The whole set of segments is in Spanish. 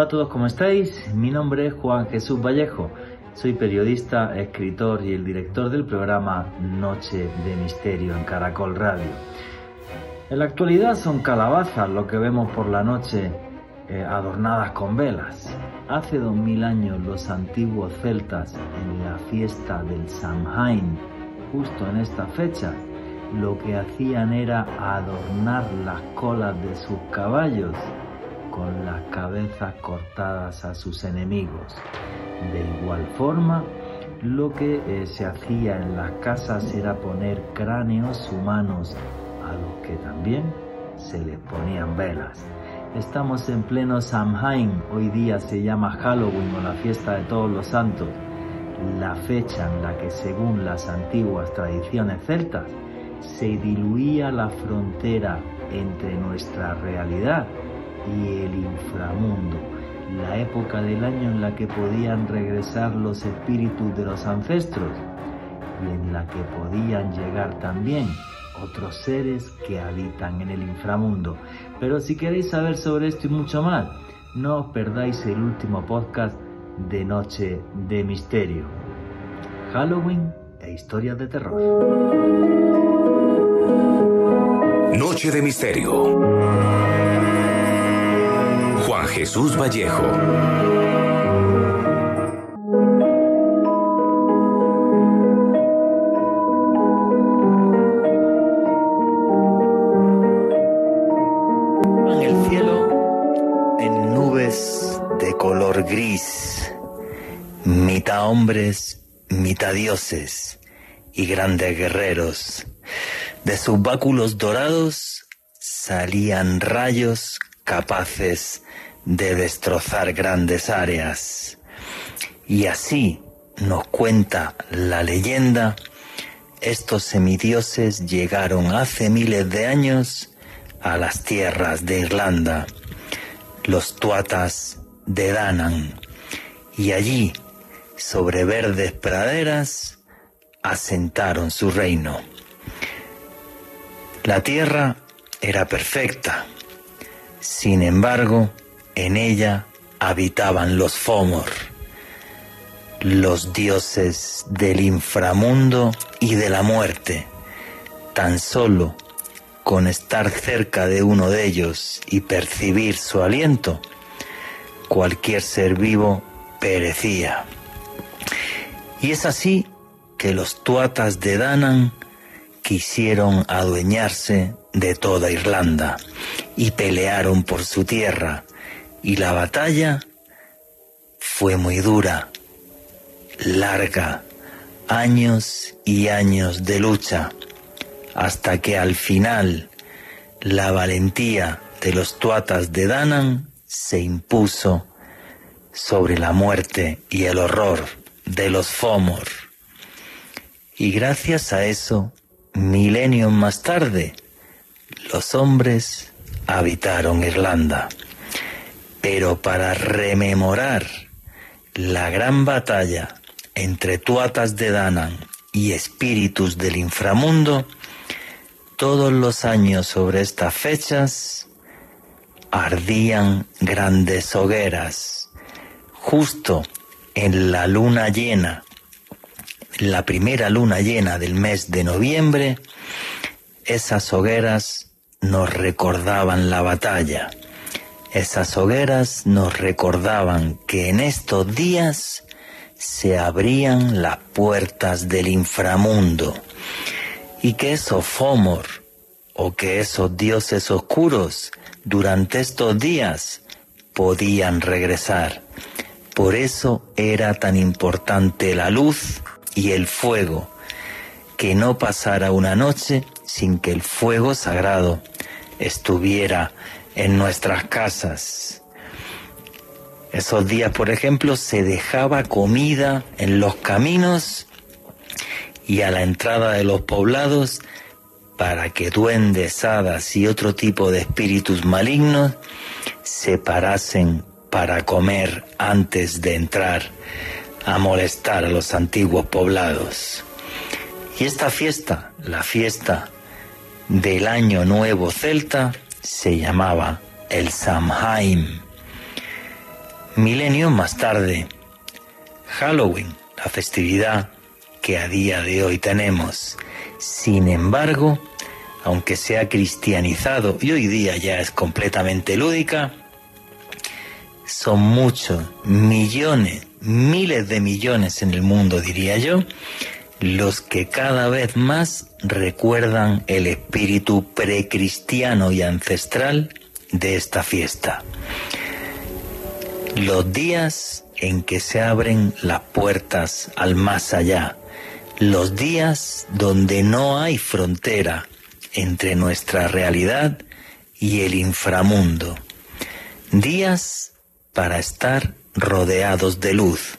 Hola a todos, ¿cómo estáis? Mi nombre es Juan Jesús Vallejo. Soy periodista, escritor y el director del programa Noche de Misterio en Caracol Radio. En la actualidad son calabazas lo que vemos por la noche eh, adornadas con velas. Hace dos mil años los antiguos celtas en la fiesta del Samhain, justo en esta fecha, lo que hacían era adornar las colas de sus caballos con las cabezas cortadas a sus enemigos. De igual forma, lo que eh, se hacía en las casas era poner cráneos humanos a los que también se les ponían velas. Estamos en pleno Samhain, hoy día se llama Halloween o la fiesta de todos los santos, la fecha en la que según las antiguas tradiciones celtas se diluía la frontera entre nuestra realidad y el inframundo, la época del año en la que podían regresar los espíritus de los ancestros y en la que podían llegar también otros seres que habitan en el inframundo. Pero si queréis saber sobre esto y mucho más, no os perdáis el último podcast de Noche de Misterio. Halloween e historias de terror. Noche de Misterio. Jesús Vallejo. En el cielo, en nubes de color gris, mitad hombres, mitad dioses y grandes guerreros. De sus báculos dorados salían rayos capaces de destrozar grandes áreas. Y así nos cuenta la leyenda, estos semidioses llegaron hace miles de años a las tierras de Irlanda, los tuatas de Danan, y allí, sobre verdes praderas, asentaron su reino. La tierra era perfecta, sin embargo, en ella habitaban los Fomor, los dioses del inframundo y de la muerte. Tan solo con estar cerca de uno de ellos y percibir su aliento, cualquier ser vivo perecía. Y es así que los tuatas de Danan quisieron adueñarse de toda Irlanda y pelearon por su tierra y la batalla fue muy dura, larga, años y años de lucha, hasta que al final la valentía de los tuatas de Danan se impuso sobre la muerte y el horror de los Fomor. Y gracias a eso, milenios más tarde, los hombres habitaron Irlanda. Pero para rememorar la gran batalla entre tuatas de Danan y espíritus del inframundo, todos los años sobre estas fechas ardían grandes hogueras, justo en la luna llena, la primera luna llena del mes de noviembre, esas hogueras nos recordaban la batalla esas hogueras nos recordaban que en estos días se abrían las puertas del inframundo y que esos Fomor o que esos dioses oscuros durante estos días podían regresar. Por eso era tan importante la luz y el fuego, que no pasara una noche sin que el fuego sagrado estuviera en nuestras casas. Esos días, por ejemplo, se dejaba comida en los caminos y a la entrada de los poblados para que duendes, hadas y otro tipo de espíritus malignos se parasen para comer antes de entrar a molestar a los antiguos poblados. Y esta fiesta, la fiesta del Año Nuevo Celta, se llamaba el Samhain. milenios más tarde, Halloween, la festividad que a día de hoy tenemos. Sin embargo, aunque se ha cristianizado y hoy día ya es completamente lúdica, son muchos, millones, miles de millones en el mundo, diría yo, los que cada vez más recuerdan el espíritu precristiano y ancestral de esta fiesta. Los días en que se abren las puertas al más allá, los días donde no hay frontera entre nuestra realidad y el inframundo, días para estar rodeados de luz,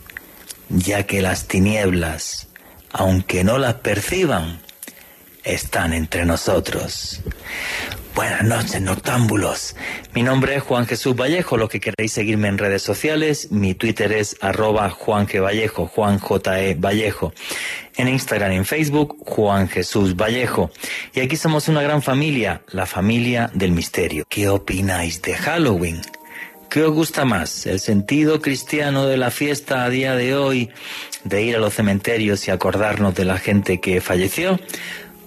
ya que las tinieblas, aunque no las perciban, están entre nosotros. Buenas noches, noctámbulos. Mi nombre es Juan Jesús Vallejo. Lo que queréis seguirme en redes sociales, mi Twitter es arroba Juan G. Vallejo, Juan J. E. Vallejo. En Instagram y en Facebook, Juan Jesús Vallejo. Y aquí somos una gran familia, la familia del misterio. ¿Qué opináis de Halloween? ¿Qué os gusta más? ¿El sentido cristiano de la fiesta a día de hoy, de ir a los cementerios y acordarnos de la gente que falleció?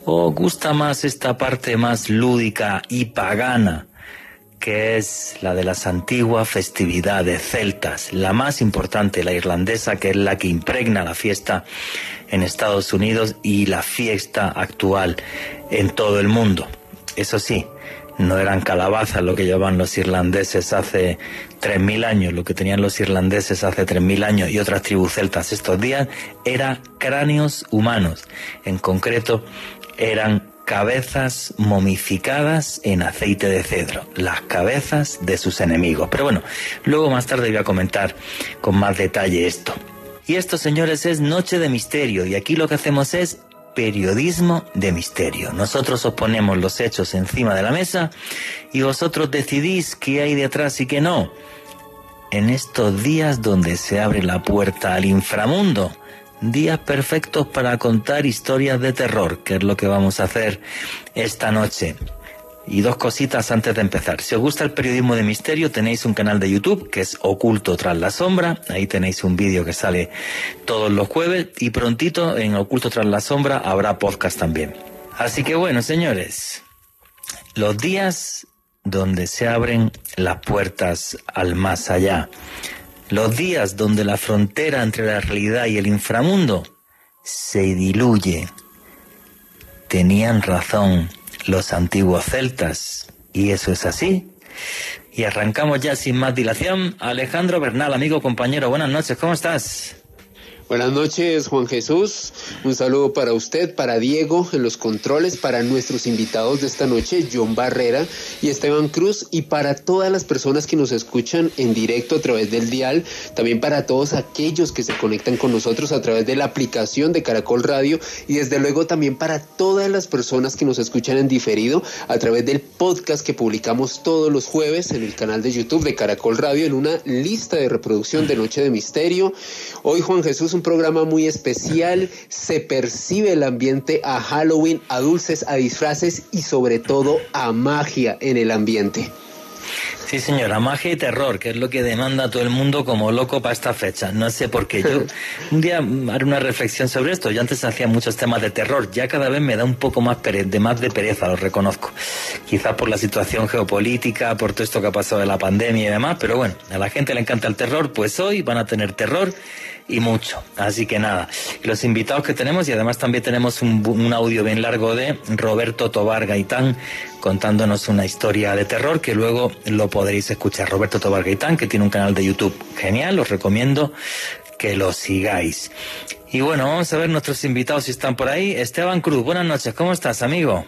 ¿O gusta más esta parte más lúdica y pagana, que es la de las antiguas festividades celtas, la más importante, la irlandesa, que es la que impregna la fiesta en Estados Unidos y la fiesta actual en todo el mundo? Eso sí, no eran calabazas lo que llevaban los irlandeses hace 3.000 años, lo que tenían los irlandeses hace 3.000 años y otras tribus celtas estos días, era cráneos humanos, en concreto eran cabezas momificadas en aceite de cedro, las cabezas de sus enemigos. Pero bueno, luego más tarde voy a comentar con más detalle esto. Y esto, señores, es Noche de Misterio y aquí lo que hacemos es periodismo de misterio. Nosotros os ponemos los hechos encima de la mesa y vosotros decidís qué hay detrás y qué no. En estos días donde se abre la puerta al inframundo, días perfectos para contar historias de terror, que es lo que vamos a hacer esta noche. Y dos cositas antes de empezar. Si os gusta el periodismo de misterio, tenéis un canal de YouTube que es Oculto tras la sombra. Ahí tenéis un vídeo que sale todos los jueves y prontito en Oculto tras la sombra habrá podcast también. Así que bueno, señores, los días donde se abren las puertas al más allá. Los días donde la frontera entre la realidad y el inframundo se diluye. Tenían razón los antiguos celtas, y eso es así. Y arrancamos ya sin más dilación. Alejandro Bernal, amigo, compañero, buenas noches, ¿cómo estás? Buenas noches, Juan Jesús. Un saludo para usted, para Diego en los controles, para nuestros invitados de esta noche, John Barrera y Esteban Cruz, y para todas las personas que nos escuchan en directo a través del dial, también para todos aquellos que se conectan con nosotros a través de la aplicación de Caracol Radio y desde luego también para todas las personas que nos escuchan en diferido a través del podcast que publicamos todos los jueves en el canal de YouTube de Caracol Radio en una lista de reproducción de Noche de Misterio. Hoy, Juan Jesús, un programa muy especial. Se percibe el ambiente a Halloween, a dulces, a disfraces y sobre todo a magia en el ambiente. Sí, señora, magia y terror, que es lo que demanda todo el mundo como loco para esta fecha. No sé por qué. Yo un día haré una reflexión sobre esto. Yo antes hacía muchos temas de terror, ya cada vez me da un poco más de más de pereza, lo reconozco. Quizás por la situación geopolítica, por todo esto que ha pasado de la pandemia y demás, pero bueno, a la gente le encanta el terror, pues hoy van a tener terror y mucho. Así que nada, los invitados que tenemos y además también tenemos un, audio bien largo de Roberto Tobar Gaitán contándonos una historia de terror que luego lo podréis escuchar. Roberto Tobar Gaitán, que tiene un canal de YouTube genial, os recomiendo que lo sigáis. Y bueno, vamos a ver nuestros invitados si están por ahí. Esteban Cruz, buenas noches, ¿cómo estás, amigo?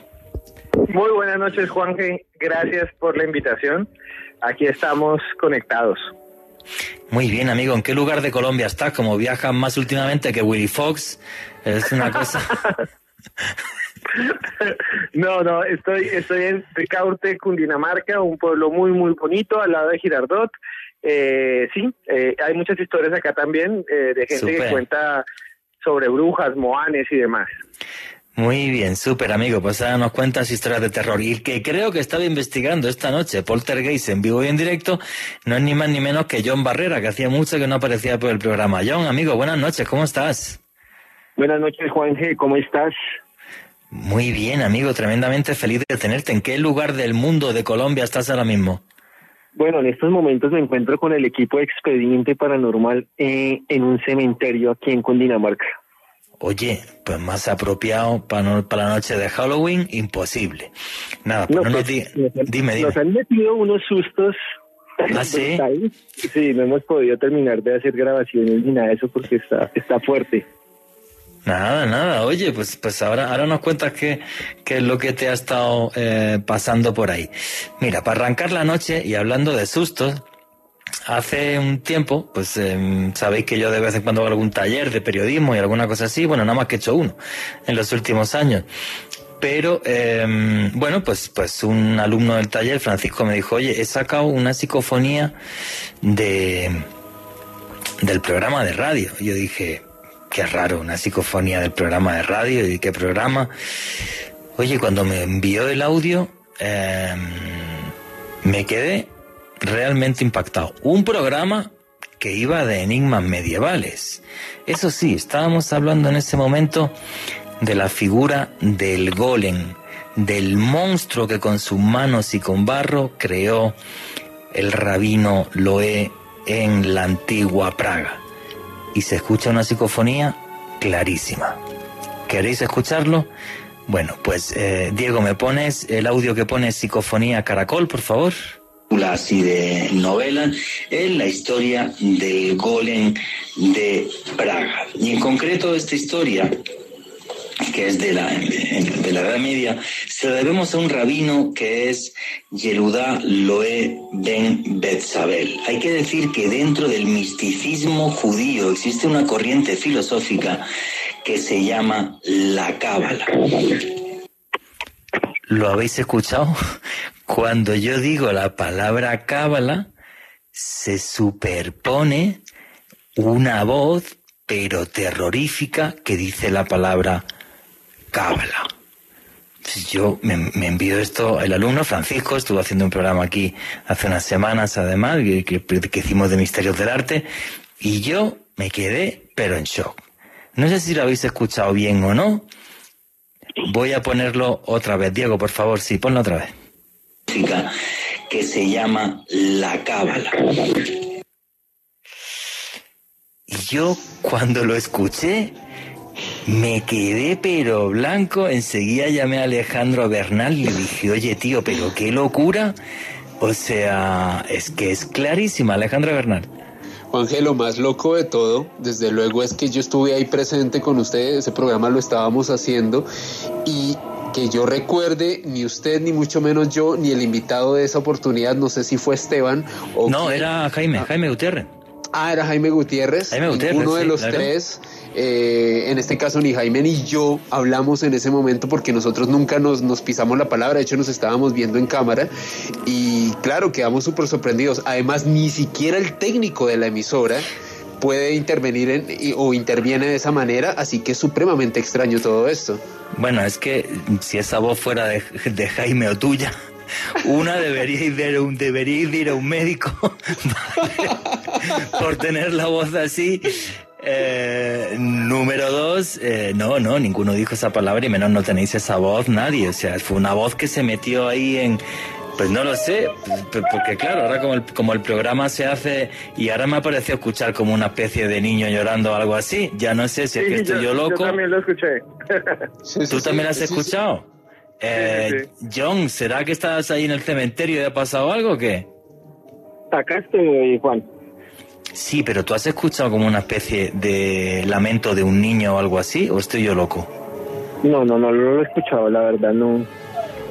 Muy buenas noches, Juan. Gracias por la invitación. Aquí estamos conectados. Muy bien, amigo. ¿En qué lugar de Colombia estás? Como viajas más últimamente que Willy Fox, es una cosa. no, no, estoy, estoy en Ricaurte, Cundinamarca, un pueblo muy, muy bonito al lado de Girardot. Eh, sí, eh, hay muchas historias acá también eh, de gente que cuenta sobre brujas, moanes y demás. Muy bien, súper amigo. Pues ahora nos cuentas historias de terror. Y que creo que estaba investigando esta noche Poltergeist en vivo y en directo, no es ni más ni menos que John Barrera, que hacía mucho que no aparecía por el programa. John, amigo, buenas noches, ¿cómo estás? Buenas noches, Juan G., ¿cómo estás? Muy bien, amigo, tremendamente feliz de tenerte. ¿En qué lugar del mundo de Colombia estás ahora mismo? Bueno, en estos momentos me encuentro con el equipo de Expediente Paranormal eh, en un cementerio aquí en Cundinamarca. Oye, pues más apropiado para, para la noche de Halloween, imposible. Nada, pues no, nos di, dime, dime. Nos han metido unos sustos. ¿Ah, sí? Sí, no hemos podido terminar de hacer grabaciones ni nada de eso porque está, está fuerte. Nada, nada. Oye, pues, pues ahora, ahora nos cuentas qué, qué es lo que te ha estado eh, pasando por ahí. Mira, para arrancar la noche y hablando de sustos, hace un tiempo, pues em, sabéis que yo de vez en cuando hago algún taller de periodismo y alguna cosa así, bueno, nada más que he hecho uno en los últimos años. Pero, em, bueno, pues, pues un alumno del taller, Francisco, me dijo, oye, he sacado una psicofonía de, del programa de radio. Yo dije, qué raro, una psicofonía del programa de radio y qué programa. Oye, cuando me envió el audio, em, me quedé realmente impactado. Un programa que iba de enigmas medievales. Eso sí, estábamos hablando en ese momento de la figura del golem, del monstruo que con sus manos y con barro creó el rabino Loé en la antigua Praga y se escucha una psicofonía clarísima. ¿Queréis escucharlo? Bueno, pues eh, Diego, ¿me pones el audio que pone psicofonía caracol, por favor? Así de novela es la historia del golem de Praga. Y en concreto esta historia que es de la, de la Edad Media, se debemos a un rabino que es Yeludá Loé Ben Betzabel. Hay que decir que dentro del misticismo judío existe una corriente filosófica que se llama la Cábala. ¿Lo habéis escuchado? Cuando yo digo la palabra Cábala, se superpone una voz pero terrorífica que dice la palabra cábala. Yo me, envío esto, el alumno Francisco estuvo haciendo un programa aquí hace unas semanas además, que, que, hicimos de Misterios del Arte, y yo me quedé, pero en shock. No sé si lo habéis escuchado bien o no. Voy a ponerlo otra vez. Diego, por favor, sí, ponlo otra vez. Que se llama La Cábala. Y yo cuando lo escuché, me quedé pero blanco, enseguida llamé a Alejandro Bernal y le dije, oye tío, pero qué locura. O sea, es que es clarísima, Alejandro Bernal. Juanje, lo más loco de todo, desde luego, es que yo estuve ahí presente con ustedes, ese programa lo estábamos haciendo y que yo recuerde, ni usted, ni mucho menos yo, ni el invitado de esa oportunidad, no sé si fue Esteban o... No, era Jaime, Jaime Gutiérrez. Ah, era Jaime Gutiérrez. Jaime Gutiérrez. Uno de los tres eh, en este caso ni Jaime ni yo hablamos en ese momento porque nosotros nunca nos, nos pisamos la palabra, de hecho nos estábamos viendo en cámara y claro, quedamos súper sorprendidos. Además, ni siquiera el técnico de la emisora puede intervenir en, o interviene de esa manera, así que es supremamente extraño todo esto. Bueno, es que si esa voz fuera de, de Jaime o tuya, una debería ir, a un, debería ir a un médico por tener la voz así eh, número dos, eh, no, no, ninguno dijo esa palabra y menos no tenéis esa voz nadie. O sea, fue una voz que se metió ahí en, pues no lo sé, porque claro, ahora como el, como el programa se hace y ahora me ha parecido escuchar como una especie de niño llorando o algo así, ya no sé si es que estoy yo, loco. Yo también lo escuché. ¿Tú también lo has escuchado? Eh, John, ¿será que estás ahí en el cementerio y ha pasado algo o qué? Acá estoy, Juan. Sí, pero ¿tú has escuchado como una especie de lamento de un niño o algo así? ¿O estoy yo loco? No, no, no, no lo he escuchado, la verdad no.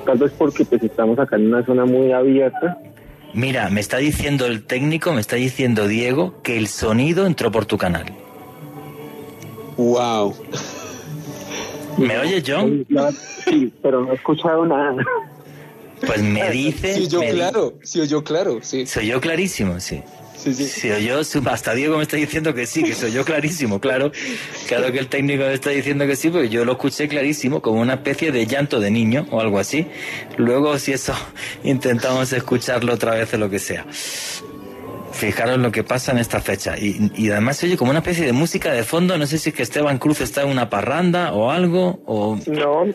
Tal vez porque pues estamos acá en una zona muy abierta. Mira, me está diciendo el técnico, me está diciendo Diego, que el sonido entró por tu canal. Wow. ¿Me oyes, John? Sí, pero no he escuchado nada. Pues me dice. Sí, yo di- claro, sí, yo claro, sí. Soy yo clarísimo, sí. Sí, sí. Yo, hasta Diego me está diciendo que sí, que soy yo clarísimo, claro. Claro que el técnico me está diciendo que sí, porque yo lo escuché clarísimo, como una especie de llanto de niño o algo así. Luego, si eso, intentamos escucharlo otra vez o lo que sea. Fijaros lo que pasa en esta fecha. Y, y además se oye como una especie de música de fondo. No sé si es que Esteban Cruz está en una parranda o algo, o No,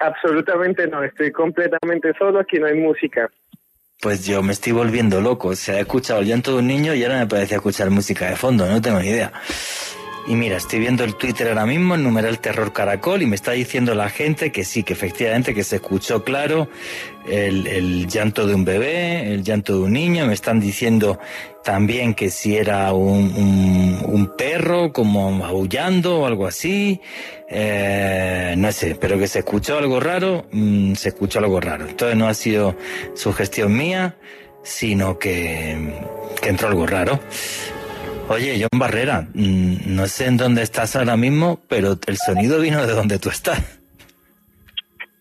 absolutamente no. Estoy completamente solo. Aquí no hay música. pues yo me estoy volviendo loco. O sea, he escuchado el llanto de un niño y ahora me parece escuchar música de fondo. No tengo ni idea. Y mira, estoy viendo el Twitter ahora mismo, el numeral Terror Caracol, y me está diciendo la gente que sí, que efectivamente que se escuchó claro el, el llanto de un bebé, el llanto de un niño. Me están diciendo también que si era un, un, perro como aullando o algo así. Eh, no sé, pero que se escuchó algo raro, mm, se escuchó algo raro. Entonces no ha sido sugestión mía, sino que entró algo raro. Oye, John Barrera, mm, no sé en dónde estás ahora mismo, pero el sonido vino de donde tú estás.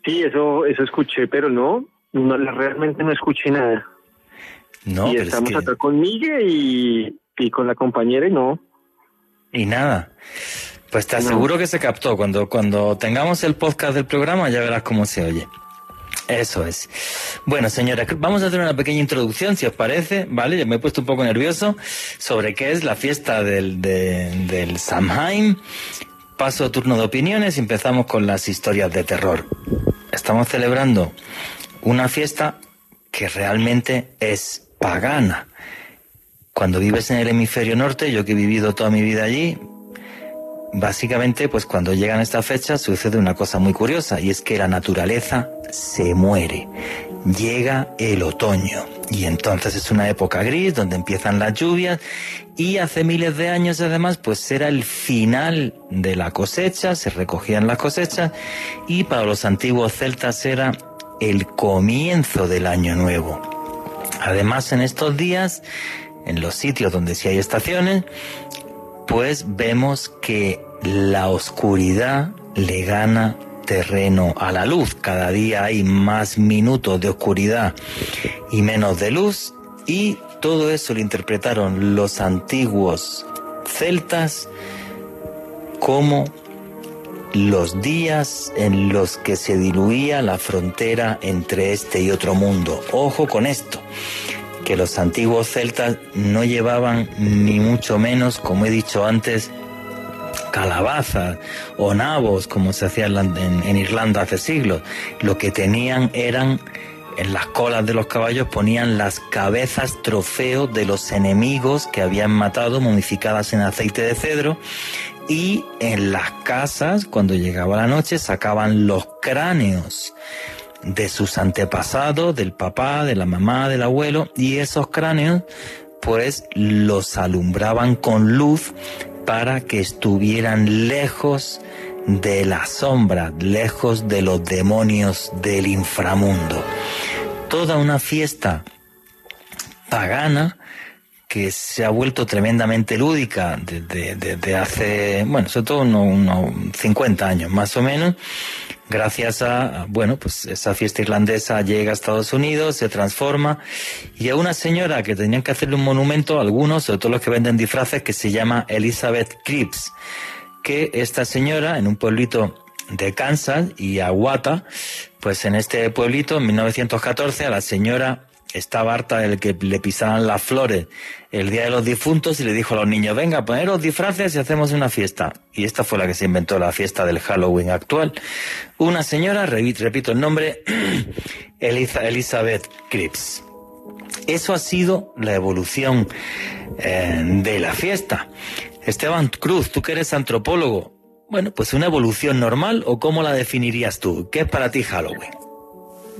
Sí, eso, eso escuché, pero no, no realmente no escuché nada. No, y es estamos que- acá con Miguel y, y con la compañera y no. Y nada. Pues te No. aseguro que se captó. Cuando, cuando tengamos el podcast del programa ya verás cómo se oye. Eso es. Bueno, señores, vamos a hacer una pequeña introducción, si os parece, ¿vale? Me he puesto un poco nervioso sobre qué es la fiesta del, de- del Samhain. Paso turno de opiniones y empezamos con las historias de terror. Estamos celebrando una fiesta que realmente es pagana. Cuando vives en el hemisferio norte, yo que he vivido toda mi vida allí, básicamente, pues cuando llegan estas fechas sucede una cosa muy curiosa y es que la naturaleza se muere. Llega el otoño y entonces es una época gris donde empiezan las lluvias y hace miles de años además pues era el final de la cosecha, se recogían las cosechas y para los antiguos celtas era el comienzo del año nuevo. Además en estos días, en los sitios donde sí hay estaciones, pues vemos que la oscuridad le gana terreno a la luz. Cada día hay más minutos de oscuridad y menos de luz y todo eso lo interpretaron los antiguos celtas como los días en los que se diluía la frontera entre este y otro mundo. Ojo con esto que los antiguos celtas no llevaban ni mucho menos, como he dicho antes, calabazas o nabos como se hacía en, la- en- en Irlanda hace siglos. Lo que tenían eran en las colas de los caballos ponían las cabezas trofeo de los enemigos que habían matado momificadas en aceite de cedro y en las casas cuando llegaba la noche sacaban los cráneos de sus antepasados, del papá, de la mamá, del abuelo, y esos cráneos pues los alumbraban con luz para que estuvieran lejos de la sombra, lejos de los demonios del inframundo. Toda una fiesta pagana que se ha vuelto tremendamente lúdica desde, desde hace, bueno, sobre todo unos, unos 50 años más o menos, gracias a, bueno, pues esa fiesta irlandesa llega a Estados Unidos, se transforma, y a una señora que tenían que hacerle un monumento, algunos, sobre todo los que venden disfraces, que se llama Elizabeth Cripps, que esta señora, en un pueblito de Kansas y Aguata, pues en este pueblito, en 1914, a la señora estaba harta del que le pisaran las flores el día de los difuntos y le dijo a los niños, venga, poneros disfraces y hacemos una fiesta. Y esta fue la que se inventó la fiesta del Halloween actual. Una señora, repito el nombre, Eliza- Elizabeth Cripps. Eso ha sido la evolución eh, de la fiesta. Esteban Cruz, tú que eres antropólogo, bueno, pues una evolución normal o cómo la definirías tú? ¿Qué es para ti Halloween?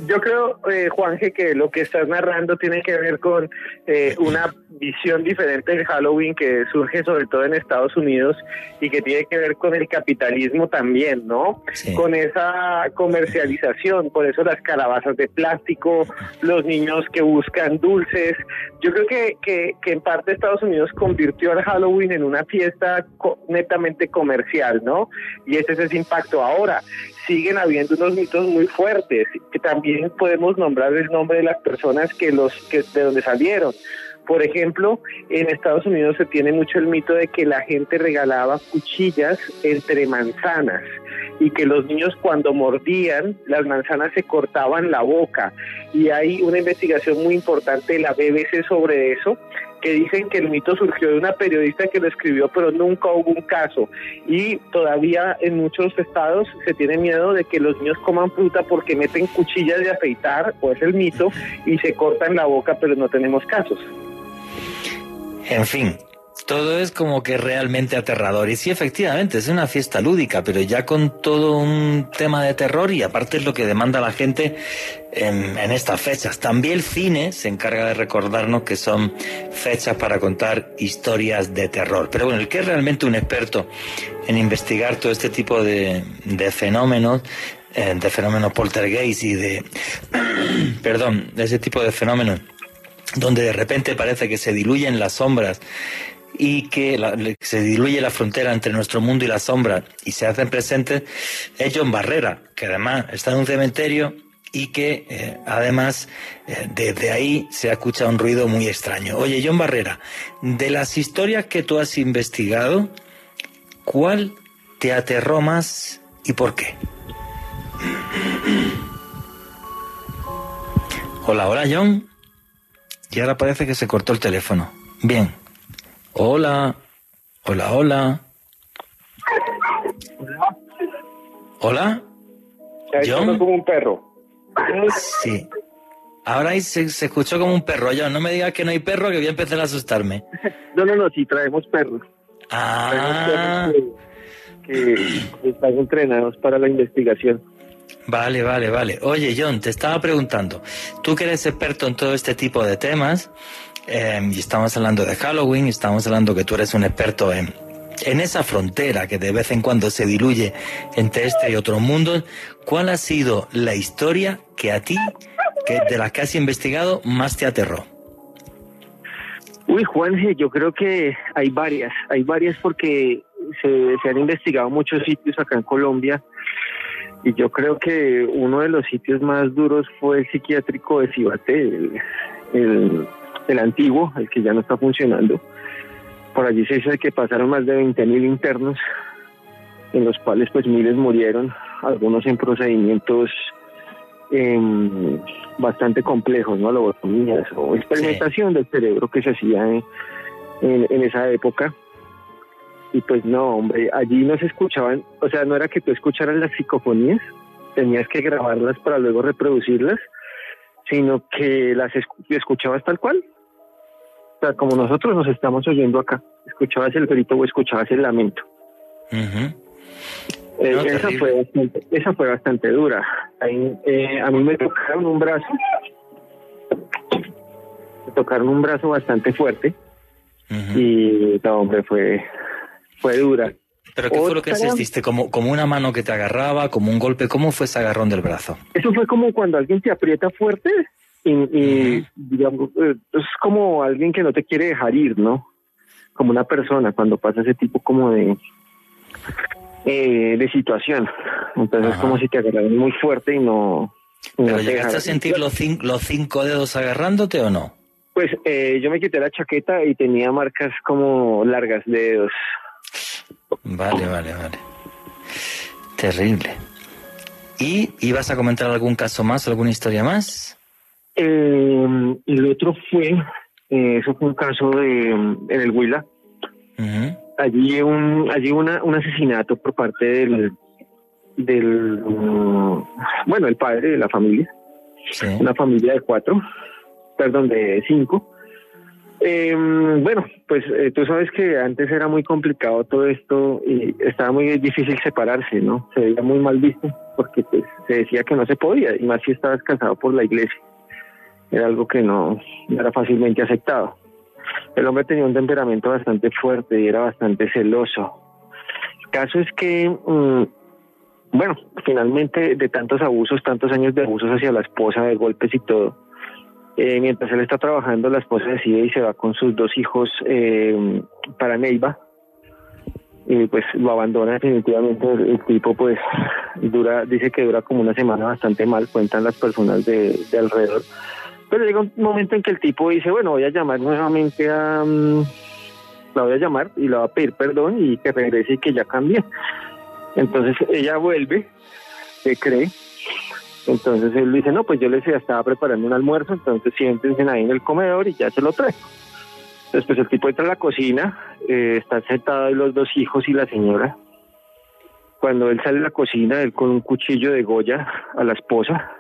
Yo creo, eh, Juanje, que lo que estás narrando tiene que ver con eh, una visión diferente del Halloween que surge sobre todo en Estados Unidos y que tiene que ver con el capitalismo también, ¿no? Sí. Con esa comercialización, por eso las calabazas de plástico, los niños que buscan dulces. Yo creo que, que, que en parte Estados Unidos convirtió al Halloween en una fiesta co- netamente comercial, ¿no? Y ese es ese impacto. Ahora, siguen habiendo unos mitos muy fuertes, que también podemos nombrar el nombre de las personas que los que de donde salieron. Por ejemplo, en Estados Unidos se tiene mucho el mito de que la gente regalaba cuchillas entre manzanas y que los niños cuando mordían las manzanas se cortaban la boca. Y hay una investigación muy importante de la BBC sobre eso que dicen que el mito surgió de una periodista que lo escribió, pero nunca hubo un caso. Y todavía en muchos estados se tiene miedo de que los niños coman fruta porque meten cuchillas de afeitar, o es el mito, y se cortan la boca, pero no tenemos casos. En fin, todo es como que realmente aterrador. Y sí, efectivamente, es una fiesta lúdica, pero ya con todo un tema de terror y aparte es lo que demanda la gente en, estas fechas. También el cine se encarga de recordarnos que son fechas para contar historias de terror. Pero bueno, el que es realmente un experto en investigar todo este tipo de, fenómenos, eh, de fenómenos poltergeist y de, perdón, de ese tipo de fenómenos donde de repente parece que se diluyen las sombras y que se diluye la frontera entre nuestro mundo y la sombra y se hacen presentes es John Barrera, que además está en un cementerio y que eh, además eh, desde ahí se escucha un ruido muy extraño. Oye, John Barrera, de las historias que tú has investigado, ¿cuál te aterró más y por qué? Hola, hola John. Y ahora parece que se cortó el teléfono. Bien. Hola. Hola, hola. Hola. John. como un perro. Sí. Ahora ahí se, escuchó como un perro. John, no me digas que no hay perro, que voy a empezar a asustarme. No, no, no, sí, traemos perros. Ah. que están entrenados para la investigación. Vale, vale, vale. Oye, John, te estaba preguntando, tú que eres experto en todo este tipo de temas, em, y estamos hablando de Halloween, estamos hablando que tú eres un experto en, en esa frontera que de vez en cuando se diluye entre este y otro mundo, ¿cuál ha sido la historia que a ti, que de las que has investigado, más te aterró? Uy, Juan, yo creo que hay varias, hay varias porque se, se han investigado muchos sitios acá en Colombia y yo creo que uno de los sitios más duros fue el psiquiátrico de Cibate, el, antiguo, el que ya no está funcionando. Por allí se dice que pasaron más de 20.000 internos, en los cuales pues miles murieron, algunos en procedimientos em, bastante complejos, ¿no? Lobotomías o experimentación del cerebro que se hacía en esa época y pues no, hombre, allí no se escuchaban, o sea, no era que tú escucharas las psicofonías, tenías que grabarlas para luego reproducirlas, sino que las escuchabas tal cual. Sea, como nosotros nos estamos oyendo acá, escuchabas el grito o escuchabas el lamento. Eh, esa, fue bastante, esa fue bastante dura. Eh, a mí me tocaron un brazo, me tocaron un brazo bastante fuerte y no, hombre, fue, fue dura. ¿Pero qué fue lo que sentiste? ¿Como, ¿Como una mano que te agarraba? ¿Como un golpe? ¿Cómo fue ese agarrón del brazo? Eso fue como cuando alguien te aprieta fuerte y, digamos, eh, es como alguien que no te quiere dejar ir, ¿no? Como una persona cuando pasa ese tipo como de eh, de situación. Entonces es como si te agarraran muy fuerte y no... ¿Pero llegaste a sentir los, los cinco dedos agarrándote o no? Pues eh, yo me quité la chaqueta y tenía marcas como largas de dedos. Vale, vale, vale. Terrible. ¿Y ibas a comentar algún caso más, alguna historia más? Eh, el otro fue, eh, eso fue un caso de, en el Huila. Allí un, allí una, un asesinato por parte del, del, bueno, el padre de la familia. Una familia de cuatro, perdón, de cinco eh, bueno, pues eh, tú sabes que antes era muy complicado todo esto y estaba muy difícil separarse, ¿no? Se veía muy mal visto porque pues, se decía que no se podía, y más si estabas casado por la iglesia. Era algo que no, era fácilmente aceptado. El hombre tenía un temperamento bastante fuerte y era bastante celoso. El caso es que, mm, bueno, finalmente de tantos abusos, tantos años de abusos hacia la esposa, de golpes y todo, eh, mientras él está trabajando, la esposa decide y se va con sus dos hijos eh, para Neiva. Y pues lo abandona definitivamente. El, tipo, pues, dura, dice que dura como una semana bastante mal, cuentan las personas de, alrededor. Pero llega un momento en que el tipo dice, bueno, voy a llamar nuevamente a... Mm, la voy a llamar y la va a pedir perdón y que regrese y que ya cambie. Entonces ella vuelve, se cree, entonces él dice, no, pues yo les estaba preparando un almuerzo, entonces siéntense ahí en el comedor y ya se lo traigo. Después el tipo entra a la cocina, eh, están sentados los dos hijos y la señora. Cuando él sale de la cocina, él con un cuchillo de Goya a la esposa.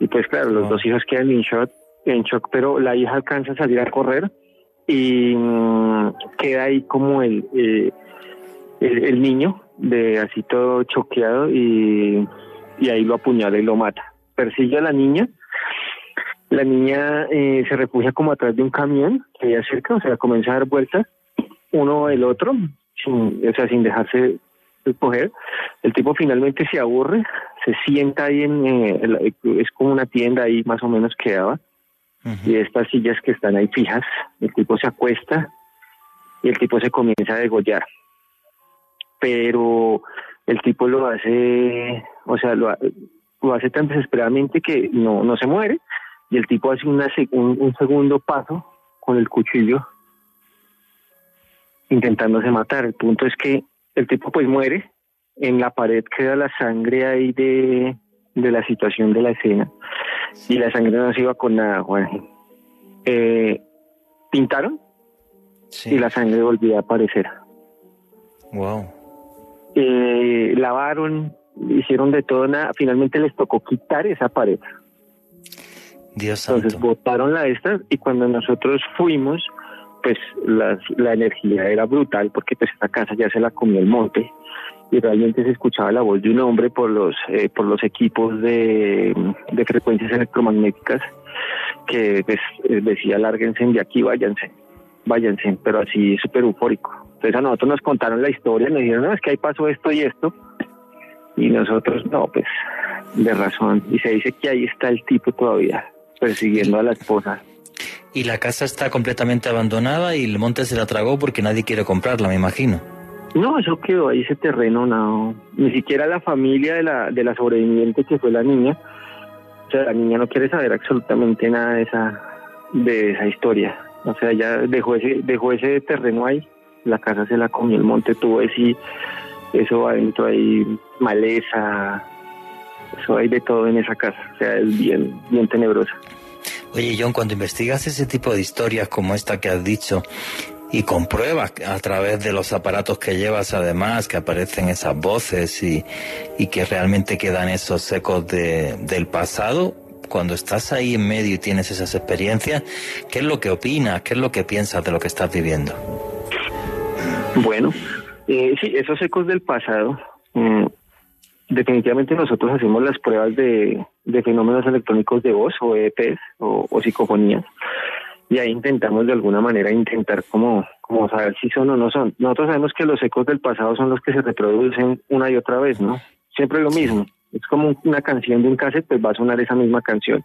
Y pues claro, los dos hijos quedan en shock, en shock, pero la hija alcanza a salir a correr y mm, queda ahí como el, eh, el, el, niño, de así todo choqueado y, y ahí lo apuñala y lo mata. Persigue a la niña la niña eh, se refugia como atrás de un camión que hay cerca, o sea, comienza a dar vueltas uno el otro, sin, o sea, sin dejarse coger. El tipo finalmente se aburre, se sienta ahí en, eh, es como una tienda ahí más o menos quedaba, y estas sillas que están ahí fijas, el tipo se acuesta y el tipo se comienza a degollar. Pero el tipo lo hace, o sea, lo, lo hace tan desesperadamente que no, no se muere, y el tipo hace una, un, segundo paso con el cuchillo intentándose matar. El punto es que el tipo pues muere, en la pared queda la sangre ahí de, de la situación de la escena y la sangre no se iba con nada, Juan. Eh, pintaron y la sangre volvía a aparecer. Wow. Eh, lavaron, hicieron de todo, nada. finalmente les tocó quitar esa pared. Dios Entonces botaron la esta y cuando nosotros fuimos, pues la, la energía era brutal porque pues esta casa ya se la comió el monte y realmente se escuchaba la voz de un hombre por los eh, por los equipos de, de frecuencias electromagnéticas que pues, eh, decía lárguense de aquí, váyanse, váyanse, pero así súper eufórico. Entonces a nosotros nos contaron la historia, nos dijeron, no, es que ahí pasó esto y esto, y nosotros, no, pues de razón, y se dice que ahí está el tipo todavía persiguiendo a la esposa. Y la casa está completamente abandonada y el monte se la tragó porque nadie quiere comprarla, me imagino. No, eso quedó ahí ese terreno, no. Ni siquiera la familia de la, de la sobreviviente que fue la niña. O sea, la niña no quiere saber absolutamente nada de esa, de esa historia. O sea, ya dejó ese, dejó ese terreno ahí. La casa se la comió el monte, tuvo ese, eso adentro ahí, maleza, eso hay de todo en esa casa. O sea, es bien, bien tenebrosa. Oye, John, cuando investigas ese tipo de historias como esta que has dicho y compruebas a través de los aparatos que llevas además que aparecen esas voces y, que realmente quedan esos ecos de, del pasado, cuando estás ahí en medio y tienes esas experiencias, ¿qué es lo que opinas? ¿Qué es lo que piensas de lo que estás viviendo? Bueno, eh, sí, esos ecos del pasado. Mm, definitivamente nosotros hacemos las pruebas de, fenómenos electrónicos de voz o EPs o, psicofonías y ahí intentamos de alguna manera intentar como, como saber si son o no son. Nosotros sabemos que los ecos del pasado son los que se reproducen una y otra vez, ¿no? Siempre lo mismo. Es como una canción de un cassette, pues va a sonar esa misma canción.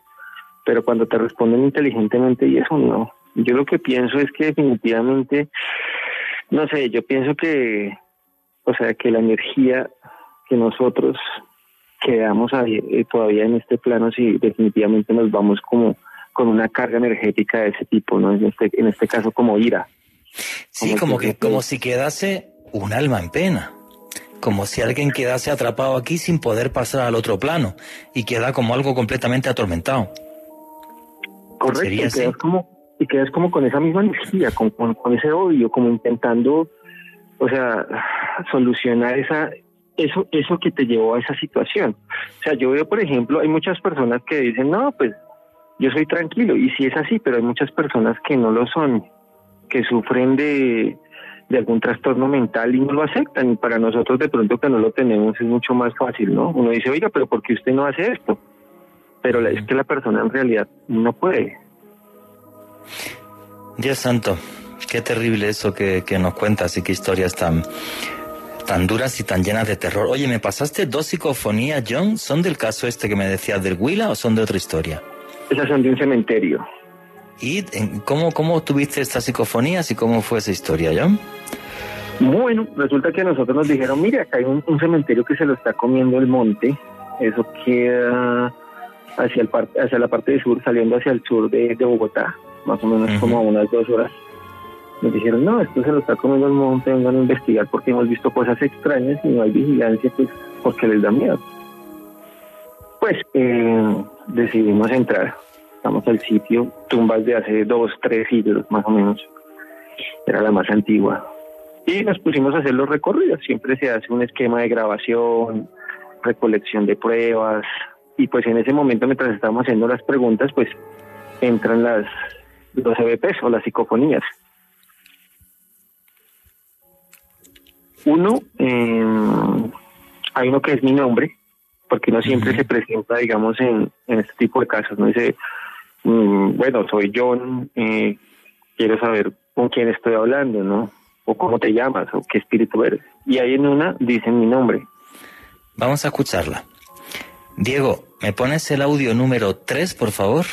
Pero cuando te responden inteligentemente y eso no. Yo lo que pienso es que definitivamente, no sé, yo pienso que, o sea, que la energía que nosotros quedamos ahí, eh, todavía en este plano si definitivamente nos vamos como con una carga energética de ese tipo, ¿no? En este, en este caso como ira. Sí, como, que, como si quedase un alma en pena. Como si alguien quedase atrapado aquí sin poder pasar al otro plano y queda como algo completamente atormentado. Correcto, y quedas, como, y quedas como con esa misma energía, con, con, con ese odio, como intentando, o sea, solucionar esa, eso, eso que te llevó a esa situación. O sea, yo veo, por ejemplo, hay muchas personas que dicen, no, pues yo soy tranquilo, y sí es así, pero hay muchas personas que no lo son, que sufren de, de algún trastorno mental y no lo aceptan. Y para nosotros, de pronto, que no lo tenemos, es mucho más fácil, ¿no? Uno dice, oiga, pero ¿por qué usted no hace esto? Pero es que la persona en realidad no puede. Dios santo, qué terrible eso que, que nos cuentas y qué historias tan, tan duras y tan llenas de terror. Oye, me pasaste dos psicofonías, John. ¿Son del caso este que me decías del Huila o son de otra historia? Esas son de un cementerio. ¿Y cómo, cómo tuviste estas psicofonías y cómo fue esa historia, John? Bueno, resulta que nosotros nos dijeron, mire, acá hay un, cementerio que se lo está comiendo el monte, eso queda hacia, el hacia la parte del sur, saliendo hacia el sur de, Bogotá, más o menos como a unas dos horas. Nos dijeron, no, esto se lo está comiendo el monte, vengan a investigar porque hemos visto cosas extrañas y no hay vigilancia, pues porque les da miedo. Pues eh, decidimos entrar. Estamos al sitio, tumbas de hace dos, tres siglos más o menos. Era la más antigua. Y nos pusimos a hacer los recorridos. Siempre se hace un esquema de grabación, recolección de pruebas. Y pues en ese momento, mientras estábamos haciendo las preguntas, pues entran las los EVPs o las psicofonías. Uno, eh, hay uno que es mi nombre, porque no siempre se presenta, digamos, en, este tipo de casos, no dice, mm, bueno, soy John, eh, quiero saber con quién estoy hablando, ¿no? O cómo te llamas, o qué espíritu eres. Y ahí en una dicen mi nombre. Vamos a escucharla. Diego, ¿me pones el audio número 3, por favor?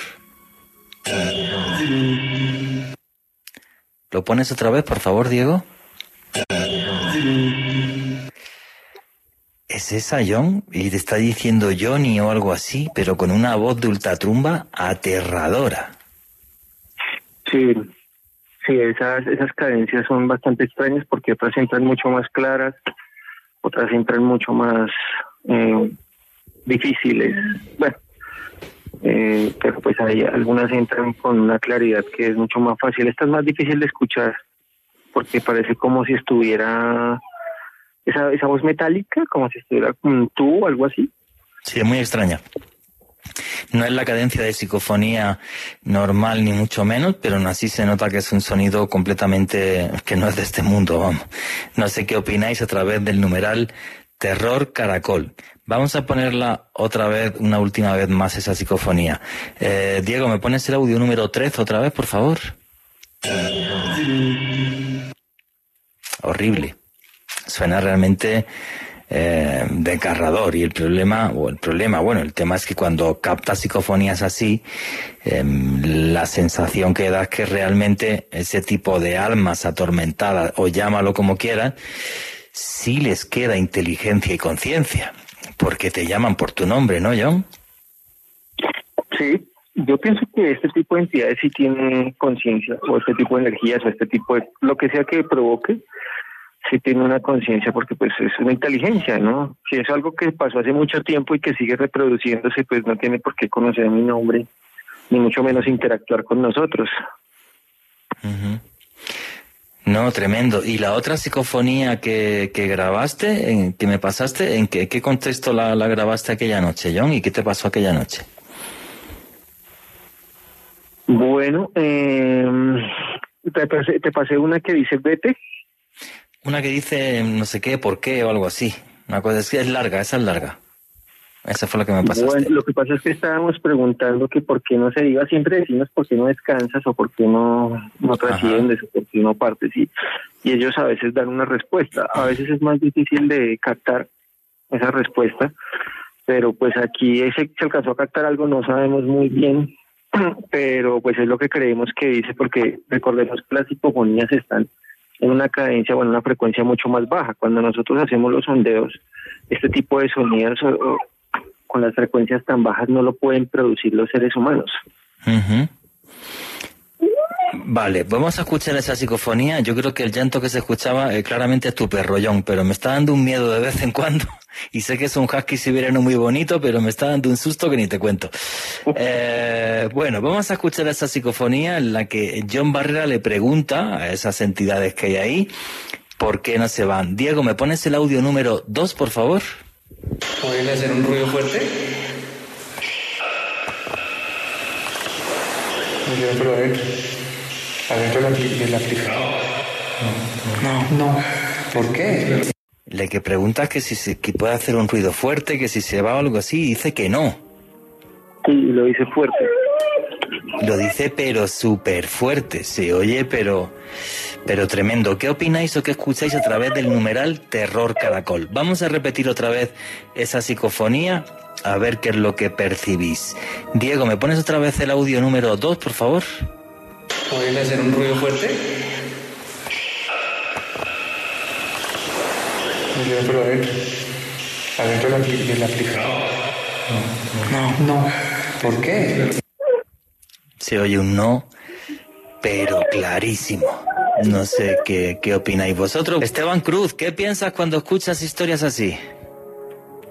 ¿Lo pones otra vez, por favor, Diego? ¿Es esa John? Y te está diciendo Johnny o algo así, pero con una voz de ultratrumba aterradora. Sí, sí, esas, esas cadencias son bastante extrañas porque otras entran mucho más claras, otras entran mucho más eh, difíciles. Bueno, eh, pero pues hay algunas entran con una claridad que es mucho más fácil. Esta es más difícil de escuchar porque parece como si estuviera esa, esa voz metálica, como si estuviera un tubo o algo así. Sí, es muy extraña. No es la cadencia de psicofonía normal ni mucho menos, pero aún así se nota que es un sonido completamente que no es de este mundo, vamos. No sé qué opináis a través del numeral Terror Caracol. Vamos a ponerla otra vez, una última vez más esa psicofonía. Eh, Diego, ¿me pones el audio número 3 otra vez, por favor? Horrible suena realmente eh, desgarrador. Y el problema o el problema bueno el tema es que cuando captas psicofonías así em, la sensación que da es que realmente ese tipo de almas atormentadas o llámalo como quieras sí les queda inteligencia y conciencia porque te llaman por tu nombre no John sí yo pienso que este tipo de entidades sí tienen conciencia o este tipo de energías o este tipo de lo que sea que provoque sí tiene una conciencia porque pues es una inteligencia, ¿no? Si es algo que pasó hace mucho tiempo y que sigue reproduciéndose, pues no tiene por qué conocer mi nombre, ni mucho menos interactuar con nosotros. No, tremendo. ¿Y la otra psicofonía que, que grabaste, en, que me pasaste, en qué, qué contexto la, la, grabaste aquella noche, John? ¿Y qué te pasó aquella noche? Bueno, eh, te, pasé, te pasé una que dice vete, una que dice no sé qué, por qué o algo así. Una cosa es que es larga, esa es larga. Esa fue lo que me pasó. Bueno, lo que pasa es que estábamos preguntando que por qué no se iba, siempre decimos por qué no descansas o por qué no, no trasciendes o por qué no partes. Y, y ellos a veces dan una respuesta. A veces es más difícil de captar esa respuesta, pero pues aquí ese, se alcanzó a captar algo, no sabemos muy bien, pero pues es lo que creemos que dice, porque recordemos que las hipofonías están una cadencia o en una frecuencia mucho más baja. Cuando nosotros hacemos los sondeos, este tipo de sonidos con las frecuencias tan bajas no lo pueden producir los seres humanos. Vale, vamos a escuchar esa psicofonía. Yo creo que el llanto que se escuchaba eh, claramente es tu perrollón, pero me está dando un miedo de vez en cuando. Y sé que es un husky siberiano muy bonito, pero me está dando un susto que ni te cuento. Eh, bueno, vamos a escuchar esa psicofonía en la que John Barrera le pregunta a esas entidades que hay ahí por qué no se van. Diego, ¿me pones el audio número 2, por favor? ¿Pueden hacer un ruido fuerte? Adentro de la aplicación. No, no. ¿Por qué? Le que pregunta que si que puede hacer un ruido fuerte, que si se va o algo así, dice que no. Sí, lo dice fuerte. Lo dice pero súper fuerte, se oye pero, pero tremendo. ¿Qué opináis o qué escucháis a través del numeral Terror Caracol? Vamos a repetir otra vez esa psicofonía a ver qué es lo que percibís. Diego, ¿me pones otra vez el audio número 2, por favor? ¿Pueden hacer un ruido fuerte? Dentro, adentro. Adentro del aplicador. No, no. ¿Por qué? Se oye un no, pero clarísimo. No sé qué, qué opináis vosotros. Esteban Cruz, ¿qué piensas cuando escuchas historias así?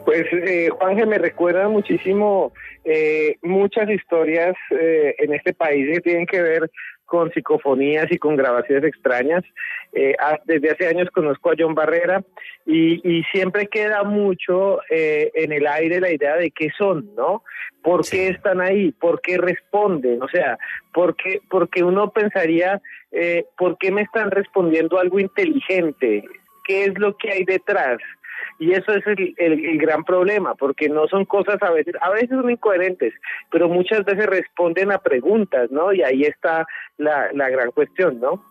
Pues eh, Juanje me recuerda muchísimo eh, muchas historias eh, en este país que tienen que ver con psicofonías y con grabaciones extrañas. Eh, desde hace años conozco a John Barrera y, y siempre queda mucho eh, en el aire la idea de qué son, ¿no? ¿Por qué están ahí? ¿Por qué responden? O sea, porque, porque uno pensaría, eh, ¿por qué me están respondiendo algo inteligente? ¿Qué es lo que hay detrás? Y eso es el, el, gran problema, porque no son cosas a veces, a veces son incoherentes, pero muchas veces responden a preguntas, ¿no? Y ahí está la, la gran cuestión, ¿no?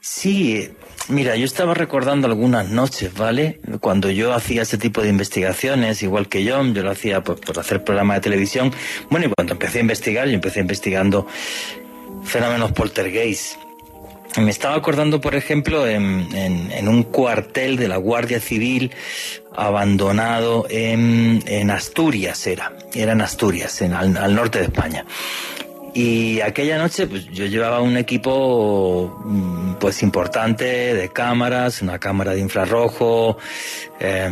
Sí, mira, yo estaba recordando algunas noches, ¿vale? Cuando yo hacía ese tipo de investigaciones, igual que John, yo lo hacía por, por hacer programas de televisión. Bueno, y cuando empecé a investigar, yo empecé investigando fenómenos poltergeist. Me estaba acordando, por ejemplo, en, un cuartel de la Guardia Civil abandonado en, Asturias, era, era en Asturias, al, al, norte de España. Y aquella noche pues, yo llevaba un equipo pues importante de cámaras, una cámara de infrarrojo, eh,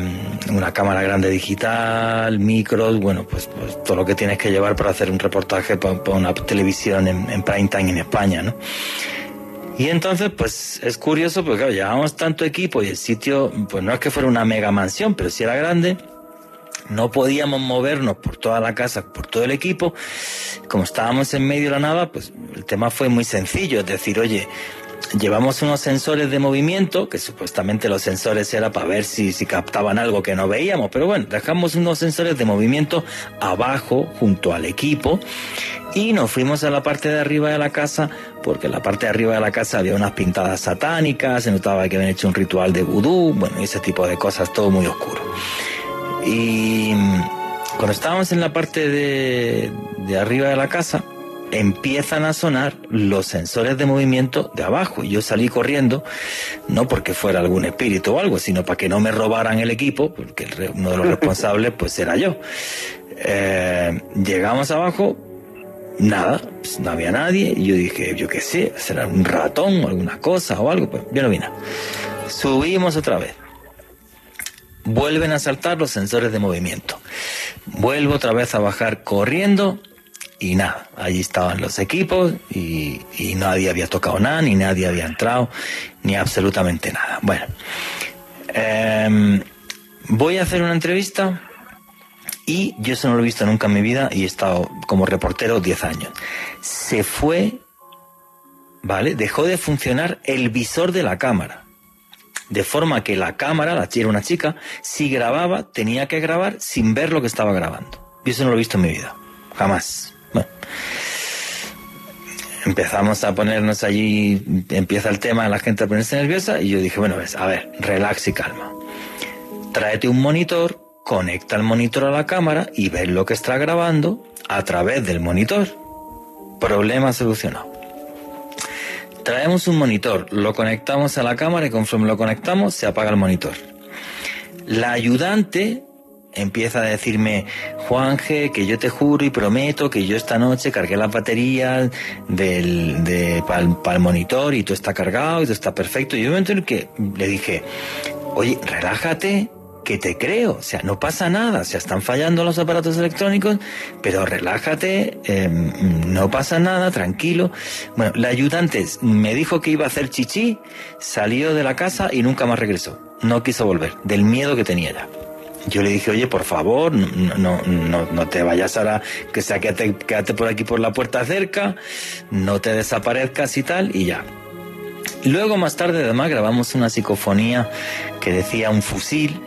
una cámara grande digital, micros, bueno, pues, pues, todo lo que tienes que llevar para hacer un reportaje para, una televisión en, en prime time en España, ¿no? Y entonces, pues es curioso, porque llevábamos tanto equipo y el sitio, pues no es que fuera una mega mansión, pero sí era grande. No podíamos movernos por toda la casa, por todo el equipo. Como estábamos en medio de la nada, pues el tema fue muy sencillo. Es decir, oye, llevamos unos sensores de movimiento, que supuestamente los sensores era para ver si, si captaban algo que no veíamos, pero bueno, dejamos unos sensores de movimiento abajo junto al equipo y nos fuimos a la parte de arriba de la casa porque en la parte de arriba de la casa había unas pintadas satánicas, se notaba que habían hecho un ritual de vudú, bueno, ese tipo de cosas, todo muy oscuro. Y cuando estábamos en la parte de, de arriba de la casa, empiezan a sonar los sensores de movimiento de abajo. Y yo salí corriendo, no porque fuera algún espíritu o algo, sino para que no me robaran el equipo, porque uno de los responsables pues era yo. Eh, llegamos abajo, nada, pues no había nadie. Y yo dije, yo qué sé, será un ratón o alguna cosa o algo. Pues yo no vi nada. Subimos otra vez. Vuelven a saltar los sensores de movimiento. Vuelvo otra vez a bajar corriendo y nada, allí estaban los equipos y, nadie había tocado nada, ni nadie había entrado, ni absolutamente nada. Bueno, eh, voy a hacer una entrevista y yo eso no lo he visto nunca en mi vida y he estado como reportero 10 años. Se fue, ¿vale? Dejó de funcionar el visor de la cámara. De forma que la cámara, la era una chica, si grababa, tenía que grabar sin ver lo que estaba grabando. Y eso no lo he visto en mi vida. Jamás. Empezamos a ponernos allí, empieza el tema, la gente a ponerse nerviosa y yo dije, bueno, ves, a ver, relax y calma. Tráete un monitor, conecta el monitor a la cámara y ves lo que está grabando a través del monitor. Problema solucionado. Traemos un monitor, lo conectamos a la cámara y conforme lo conectamos se apaga el monitor. La ayudante empieza a decirme, Juanje, que yo te juro y prometo que yo esta noche cargué las baterías del, de, para el, monitor y todo está cargado y todo está perfecto. Y yo momento en el que le dije, oye, relájate, que te creo, o sea, no pasa nada, o sea, están fallando los aparatos electrónicos, pero relájate, eh, no pasa nada, tranquilo. Bueno, la ayudante me dijo que iba a hacer chichi, salió de la casa y nunca más regresó. No quiso volver, del miedo que tenía ya. Yo le dije, oye, por favor, no, no, no, te vayas ahora, que sea, quédate, quédate por aquí por la puerta cerca, no te desaparezcas y tal, y ya. Luego, más tarde, además, grabamos una psicofonía que decía un fusil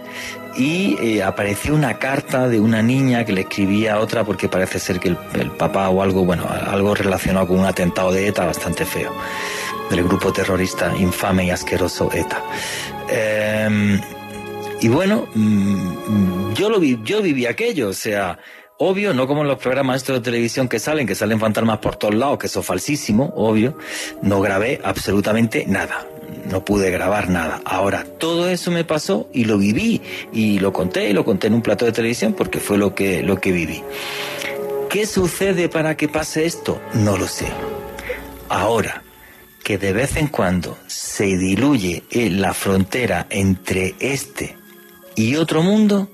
y eh, apareció una carta de una niña que le escribía a otra porque parece ser que el, el, papá o algo, bueno, algo relacionado con un atentado de ETA bastante feo, del grupo terrorista infame y asqueroso ETA. Eh, y bueno, yo lo vi, yo viví aquello, o sea, obvio, no como en los programas estos de televisión que salen, que salen fantasmas por todos lados, que eso es falsísimo, obvio, no grabé absolutamente nada. no pude grabar nada. Ahora, todo eso me pasó y lo viví y lo conté y lo conté en un plato de televisión porque fue lo que, lo que viví. ¿Qué sucede para que pase esto? No lo sé. Ahora, que de vez en cuando se diluye la frontera entre este y otro mundo,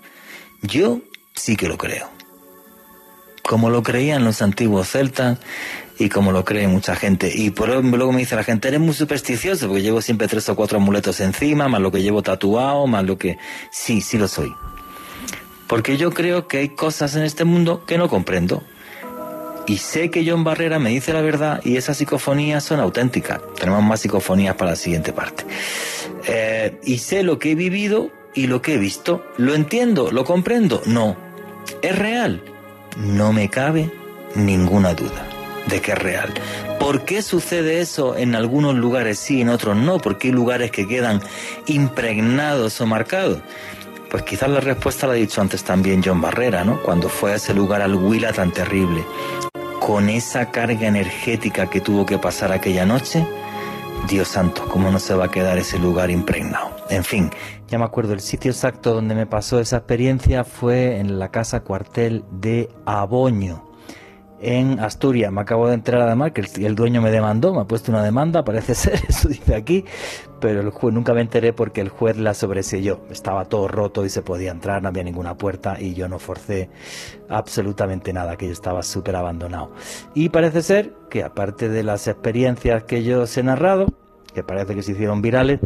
yo sí que lo creo. Como lo creían los antiguos celtas y como lo cree mucha gente. Y por luego me dice la gente, eres muy supersticioso porque llevo siempre tres o cuatro amuletos encima, más lo que llevo tatuado, más lo que... Sí, sí lo soy. Porque yo creo que hay cosas en este mundo que no comprendo. Y sé que John Barrera me dice la verdad y esas psicofonías son auténticas. Tenemos más psicofonías para la siguiente parte. Eh, y sé lo que he vivido y lo que he visto. ¿Lo entiendo? ¿Lo comprendo? No. ¿Es real? No me cabe ninguna duda de que es real. ¿Por qué sucede eso en algunos lugares sí, y en otros no? ¿Por qué hay lugares que quedan impregnados o marcados? Pues quizás la respuesta la ha dicho antes también John Barrera, ¿no? Cuando fue a ese lugar al Huila tan terrible. Con esa carga energética que tuvo que pasar aquella noche, Dios santo, ¿cómo no se va a quedar ese lugar impregnado? En fin, ya me acuerdo, el sitio exacto donde me pasó esa experiencia fue en la casa cuartel de Aboño en Asturias. Me acabo de enterar además que el, dueño me demandó, me ha puesto una demanda, parece ser, eso dice aquí, pero el juez nunca me enteré porque el juez la sobreselló. Estaba todo roto y se podía entrar, no había ninguna puerta y yo no forcé absolutamente nada, que yo estaba súper abandonado. Y parece ser que aparte de las experiencias que yo os he narrado, que parece que se hicieron virales,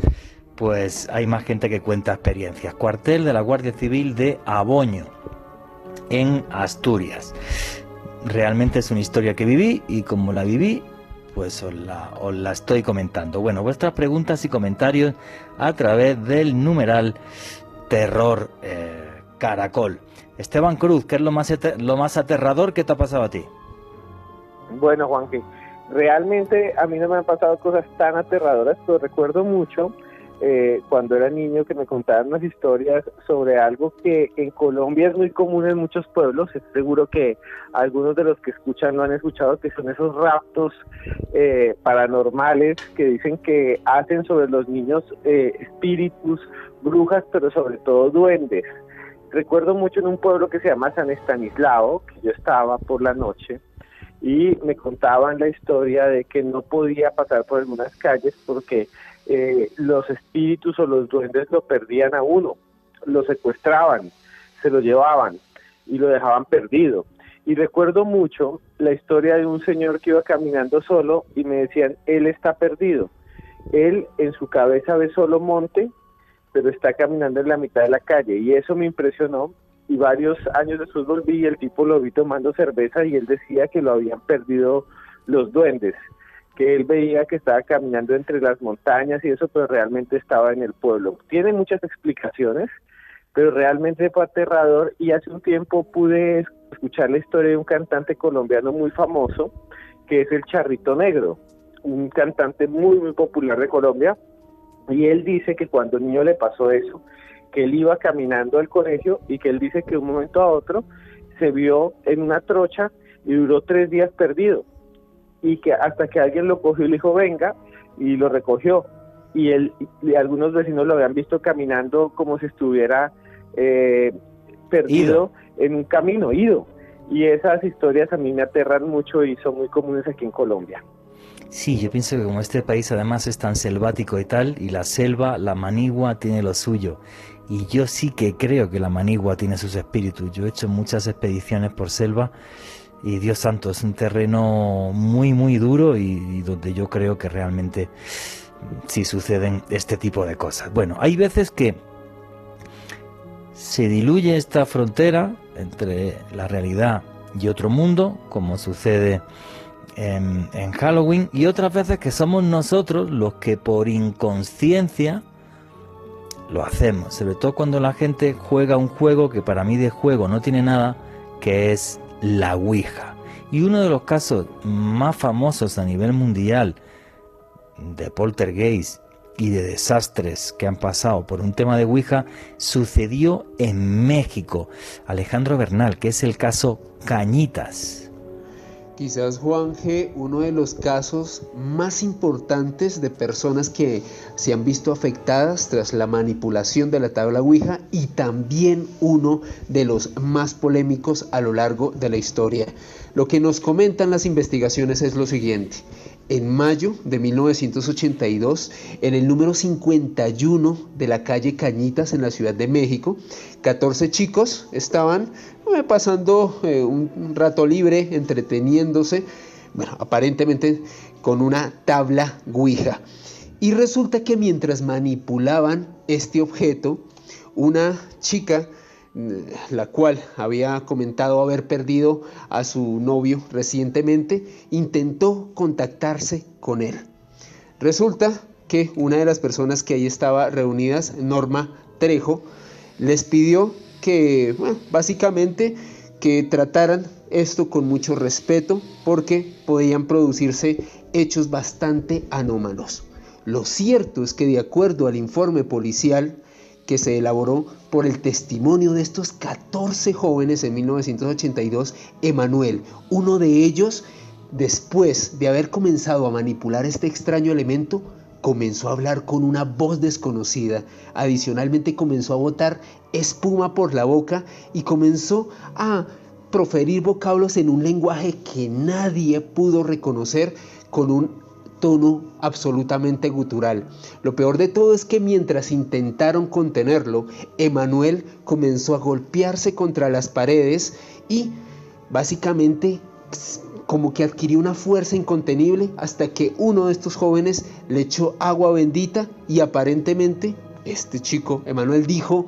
pues hay más gente que cuenta experiencias. Cuartel de la Guardia Civil de Aboño, en Asturias realmente es una historia que viví y como la viví, pues os la, estoy comentando. Bueno, vuestras preguntas y comentarios a través del numeral terror eh, caracol. Esteban Cruz, ¿qué es lo más, lo más aterrador que te ha pasado a ti? Bueno, Juanqui, realmente a mí no me han pasado cosas tan aterradoras, pero recuerdo mucho eh, cuando era niño que me contaban unas historias sobre algo que en Colombia es muy común en muchos pueblos, es seguro que algunos de los que escuchan lo han escuchado, que son esos raptos eh, paranormales que dicen que hacen sobre los niños eh, espíritus, brujas, pero sobre todo duendes. Recuerdo mucho en un pueblo que se llama San Estanislao, que yo estaba por la noche, y me contaban la historia de que no podía pasar por algunas calles porque eh, los espíritus o los duendes lo perdían a uno, lo secuestraban, se lo llevaban y lo dejaban perdido. Y recuerdo mucho la historia de un señor que iba caminando solo y me decían, él está perdido. Él en su cabeza ve solo monte, pero está caminando en la mitad de la calle. Y eso me impresionó. Y varios años después volví y el tipo lo vi tomando cerveza y él decía que lo habían perdido los duendes que él veía que estaba caminando entre las montañas y eso, pero realmente estaba en el pueblo. Tiene muchas explicaciones, pero realmente fue aterrador y hace un tiempo pude escuchar la historia de un cantante colombiano muy famoso, que es el Charrito Negro, un cantante muy, muy popular de Colombia, y él dice que cuando niño le pasó eso, que él iba caminando al colegio y que él dice que de un momento a otro se vio en una trocha y duró tres días perdido y que hasta que alguien lo cogió y le dijo venga y lo recogió y él y algunos vecinos lo habían visto caminando como si estuviera eh, perdido en un camino ido y esas historias a mí me aterran mucho y son muy comunes aquí en Colombia. Sí, yo pienso que como este país además es tan selvático y tal, y la selva, la manigua tiene lo suyo. Y yo sí que creo que la manigua tiene sus espíritus. Yo he hecho muchas expediciones por selva y Dios santo, es un terreno muy, muy duro y, donde yo creo que realmente sí suceden este tipo de cosas. Bueno, hay veces que se diluye esta frontera entre la realidad y otro mundo, como sucede en, en, Halloween, y otras veces que somos nosotros los que por inconsciencia lo hacemos, sobre todo cuando la gente juega un juego que para mí de juego no tiene nada, que es la Ouija. Y uno de los casos más famosos a nivel mundial de poltergeist y de desastres que han pasado por un tema de Ouija sucedió en México. Alejandro Bernal, que es el caso Cañitas. Quizás Juan G, uno de los casos más importantes de personas que se han visto afectadas tras la manipulación de la tabla Ouija y también uno de los más polémicos a lo largo de la historia. Lo que nos comentan las investigaciones es lo siguiente. En mayo de 1982, en el número 51 de la calle Cañitas en la Ciudad de México, 14 chicos estaban eh, pasando eh, un rato libre, entreteniéndose, bueno, aparentemente con una tabla guija. Y resulta que mientras manipulaban este objeto, una chica la cual había comentado haber perdido a su novio recientemente, intentó contactarse con él. Resulta que una de las personas que ahí estaba reunidas, Norma Trejo, les pidió que, básicamente, que trataran esto con mucho respeto porque podían producirse hechos bastante anómalos. Lo cierto es que de acuerdo al informe policial, que se elaboró por el testimonio de estos 14 jóvenes en 1982, Emanuel, uno de ellos, después de haber comenzado a manipular este extraño elemento, comenzó a hablar con una voz desconocida. Adicionalmente comenzó a botar espuma por la boca y comenzó a proferir vocablos en un lenguaje que nadie pudo reconocer con un tono absolutamente gutural. Lo peor de todo es que mientras intentaron contenerlo, Emanuel comenzó a golpearse contra las paredes y básicamente como que adquirió una fuerza incontenible hasta que uno de estos jóvenes le echó agua bendita y aparentemente este chico, Emanuel, dijo,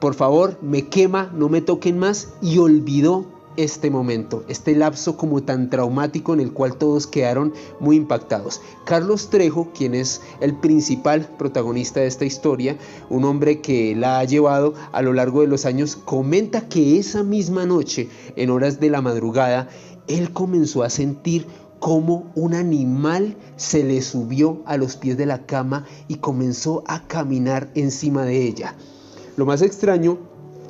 por favor, me quema, no me toquen más y olvidó este momento, este lapso como tan traumático en el cual todos quedaron muy impactados. Carlos Trejo, quien es el principal protagonista de esta historia, un hombre que la ha llevado a lo largo de los años, comenta que esa misma noche, en horas de la madrugada, él comenzó a sentir como un animal se le subió a los pies de la cama y comenzó a caminar encima de ella. Lo más extraño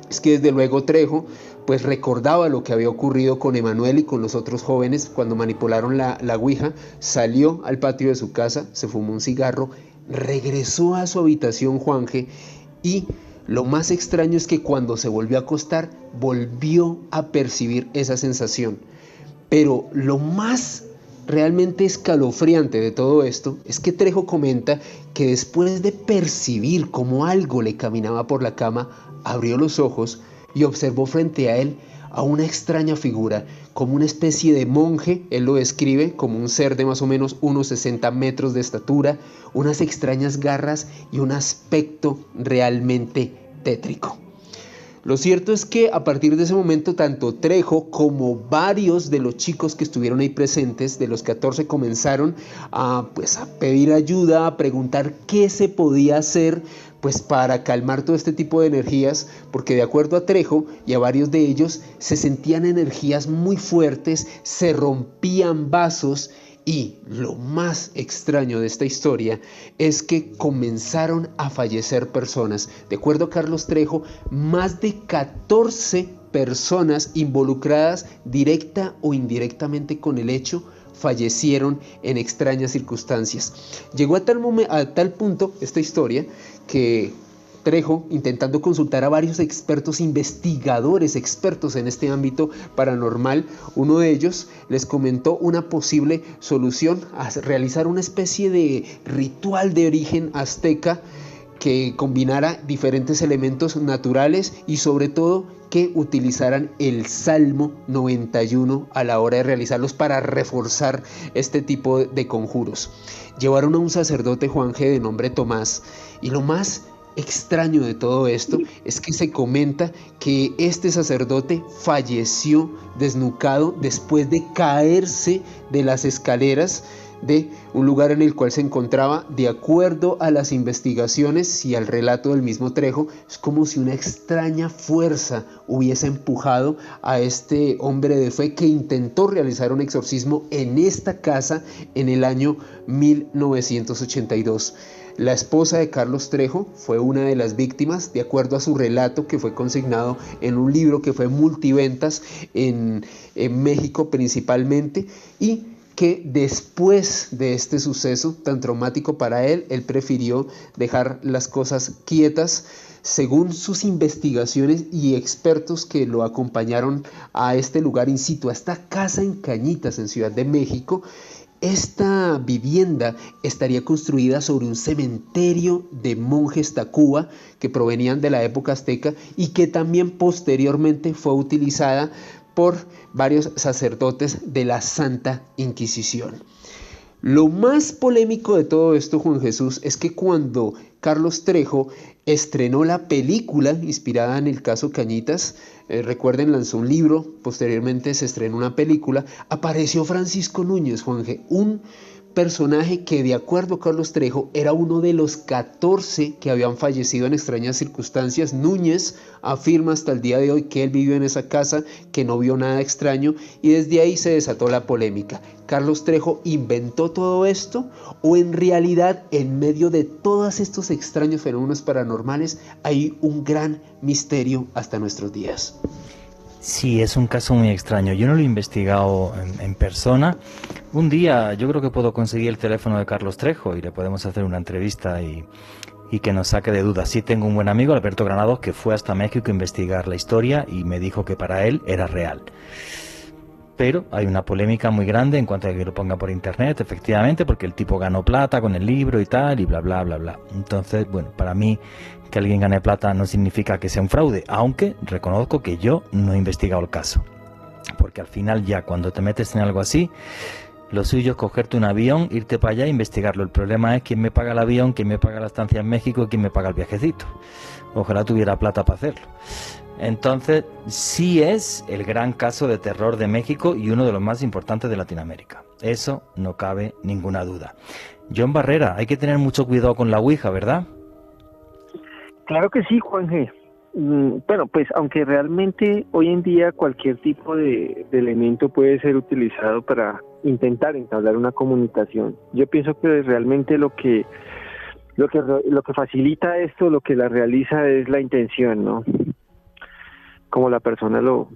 es que desde luego Trejo pues recordaba lo que había ocurrido con Emanuel y con los otros jóvenes cuando manipularon la, la Ouija, salió al patio de su casa, se fumó un cigarro, regresó a su habitación Juanje y lo más extraño es que cuando se volvió a acostar volvió a percibir esa sensación. Pero lo más realmente escalofriante de todo esto es que Trejo comenta que después de percibir como algo le caminaba por la cama, abrió los ojos, y observó frente a él a una extraña figura, como una especie de monje, él lo describe como un ser de más o menos unos 60 metros de estatura, unas extrañas garras y un aspecto realmente tétrico. Lo cierto es que a partir de ese momento tanto Trejo como varios de los chicos que estuvieron ahí presentes, de los 14, comenzaron a, pues, a pedir ayuda, a preguntar qué se podía hacer pues para calmar todo este tipo de energías, porque de acuerdo a Trejo y a varios de ellos se sentían energías muy fuertes, se rompían vasos y lo más extraño de esta historia es que comenzaron a fallecer personas. De acuerdo a Carlos Trejo, más de 14 personas involucradas directa o indirectamente con el hecho fallecieron en extrañas circunstancias. Llegó a tal, a tal punto esta historia que Trejo, intentando consultar a varios expertos, investigadores expertos en este ámbito paranormal, uno de ellos les comentó una posible solución a realizar una especie de ritual de origen azteca que combinara diferentes elementos naturales y sobre todo que utilizaran el Salmo 91 a la hora de realizarlos para reforzar este tipo de conjuros. Llevaron a un sacerdote Juan G de nombre Tomás y lo más extraño de todo esto es que se comenta que este sacerdote falleció desnucado después de caerse de las escaleras de un lugar en el cual se encontraba, de acuerdo a las investigaciones y al relato del mismo Trejo, es como si una extraña fuerza hubiese empujado a este hombre de fe que intentó realizar un exorcismo en esta casa en el año 1982. La esposa de Carlos Trejo fue una de las víctimas, de acuerdo a su relato que fue consignado en un libro que fue multiventas en, en México principalmente y que después de este suceso tan traumático para él, él prefirió dejar las cosas quietas. Según sus investigaciones y expertos que lo acompañaron a este lugar in situ, a esta casa en Cañitas en Ciudad de México, esta vivienda estaría construida sobre un cementerio de monjes Tacuba que provenían de la época azteca y que también posteriormente fue utilizada por varios sacerdotes de la Santa Inquisición. Lo más polémico de todo esto, Juan Jesús, es que cuando Carlos Trejo estrenó la película inspirada en el caso Cañitas, eh, recuerden, lanzó un libro, posteriormente se estrenó una película, apareció Francisco Núñez, Juanje, un personaje que de acuerdo a Carlos Trejo era uno de los 14 que habían fallecido en extrañas circunstancias. Núñez afirma hasta el día de hoy que él vivió en esa casa, que no vio nada extraño y desde ahí se desató la polémica. ¿Carlos Trejo inventó todo esto o en realidad en medio de todos estos extraños fenómenos paranormales hay un gran misterio hasta nuestros días? Sí, es un caso muy extraño. Yo no lo he investigado en, persona. Un día yo creo que puedo conseguir el teléfono de Carlos Trejo y le podemos hacer una entrevista y, y que nos saque de dudas. Sí tengo un buen amigo, Alberto Granados, que fue hasta México a investigar la historia y me dijo que para él era real. Pero hay una polémica muy grande en cuanto a que lo ponga por internet, efectivamente, porque el tipo ganó plata con el libro y tal, y bla, bla, bla, bla. Entonces, bueno, para mí que alguien gane plata no significa que sea un fraude, aunque reconozco que yo no he investigado el caso. Porque al final ya cuando te metes en algo así, lo suyo es cogerte un avión, irte para allá e investigarlo. El problema es quién me paga el avión, quién me paga la estancia en México quién me paga el viajecito. Ojalá tuviera plata para hacerlo. Entonces, sí es el gran caso de terror de México y uno de los más importantes de Latinoamérica. Eso no cabe ninguna duda. John Barrera, hay que tener mucho cuidado con la Ouija, ¿verdad? Claro que sí, Juan G. Mm, bueno, pues aunque realmente hoy en día cualquier tipo de, elemento puede ser utilizado para intentar entablar una comunicación, yo pienso que realmente lo que lo que lo que facilita esto, lo que la realiza es la intención, ¿no? Como la persona lo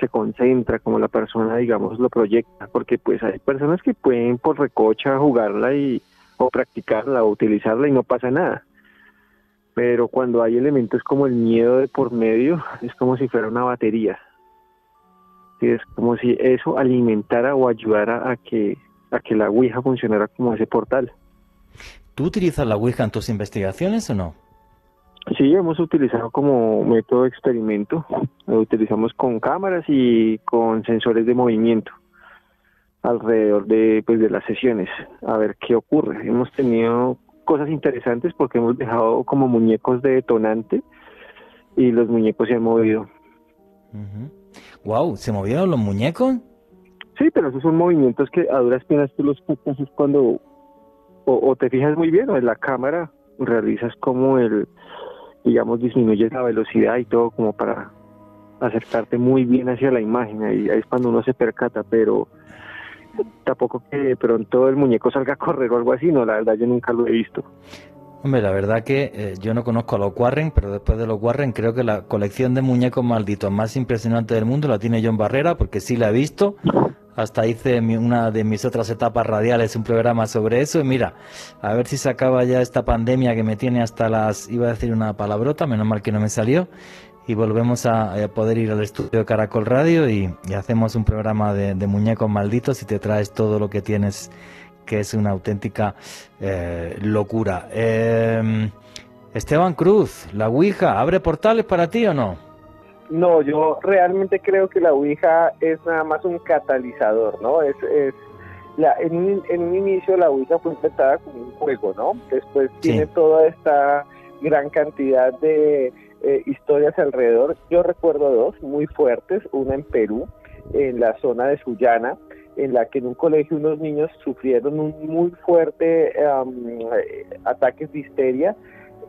se concentra, como la persona, digamos, lo proyecta, porque pues hay personas que pueden por recocha jugarla y o practicarla o utilizarla y no pasa nada pero cuando hay elementos como el miedo de por medio, es como si fuera una batería. Es como si eso alimentara o ayudara a que, a que la Ouija funcionara como ese portal. ¿Tú utilizas la Ouija en tus investigaciones o no? Sí, hemos utilizado como método de experimento. Lo utilizamos con cámaras y con sensores de movimiento alrededor de, pues, de las sesiones, a ver qué ocurre. Hemos tenido cosas interesantes porque hemos dejado como muñecos de detonante y los muñecos se han movido. Wow, ¿se movieron los muñecos? Sí, pero esos son movimientos que a duras penas tú los captas cuando o, te fijas muy bien o en la cámara realizas como el digamos disminuyes la velocidad y todo como para acercarte muy bien hacia la imagen ahí es cuando uno se percata pero tampoco que de pronto el muñeco salga a correr o algo así, no, la verdad yo nunca lo he visto. Hombre, la verdad que eh, yo no conozco a los Warren, pero después de los Warren creo que la colección de muñecos malditos más impresionante del mundo la tiene John Barrera, porque sí la he visto. Hasta hice una de mis otras etapas radiales, un programa sobre eso. Y mira, a ver si se acaba ya esta pandemia que me tiene hasta las, iba a decir una palabrota, menos mal que no me salió, y volvemos a, poder ir al estudio de Caracol Radio y, hacemos un programa de, muñecos malditos y te traes todo lo que tienes, que es una auténtica eh, locura. Em, Esteban Cruz, la Ouija, ¿abre portales para ti o no? No, yo realmente creo que la Ouija es nada más un catalizador, ¿no? Es, es la, en, un, en un inicio la Ouija fue inventada como un juego, ¿no? Después tiene toda esta gran cantidad de eh, historias alrededor. Yo recuerdo dos muy fuertes, una en Perú, en la zona de Sullana, en la que en un colegio unos niños sufrieron un muy fuerte ataques de histeria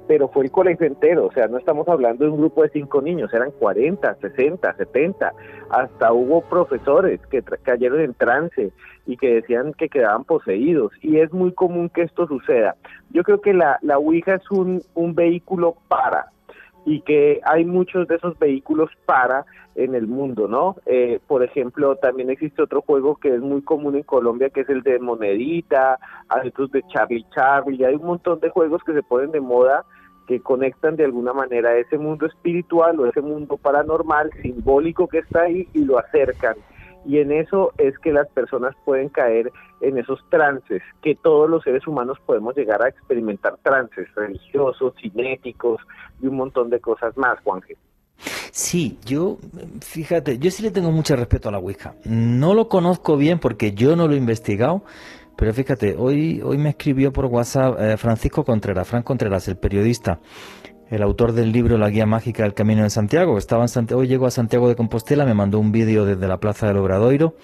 pero fue el colegio entero, o sea, no estamos hablando de un grupo de cinco niños, eran 40, 60, 70, hasta hubo profesores que cayeron en trance y que decían que quedaban poseídos, y es muy común que esto suceda. Yo creo que la, la Ouija es un, un vehículo para, y que hay muchos de esos vehículos para en el mundo, ¿no? Eh, por ejemplo, también existe otro juego que es muy común en Colombia, que es el de Monedita, hay otros de Charlie Charlie, hay un montón de juegos que se ponen de moda que conectan de alguna manera ese mundo espiritual o ese mundo paranormal, simbólico que está ahí y lo acercan y en eso es que las personas pueden caer en esos trances, que todos los seres humanos podemos llegar a experimentar trances religiosos, cinéticos y un montón de cosas más, Juanje. Sí, yo, fíjate, yo sí le tengo mucho respeto a la Ouija. No lo conozco bien porque yo no lo he investigado, pero fíjate, hoy, hoy me escribió por WhatsApp eh, Francisco Contreras, Fran Contreras, el periodista, el autor del libro La Guía Mágica del Camino de Santiago. Estaba en Santiago, hoy llegó a Santiago de Compostela, me mandó un vídeo desde la Plaza del Obradoiro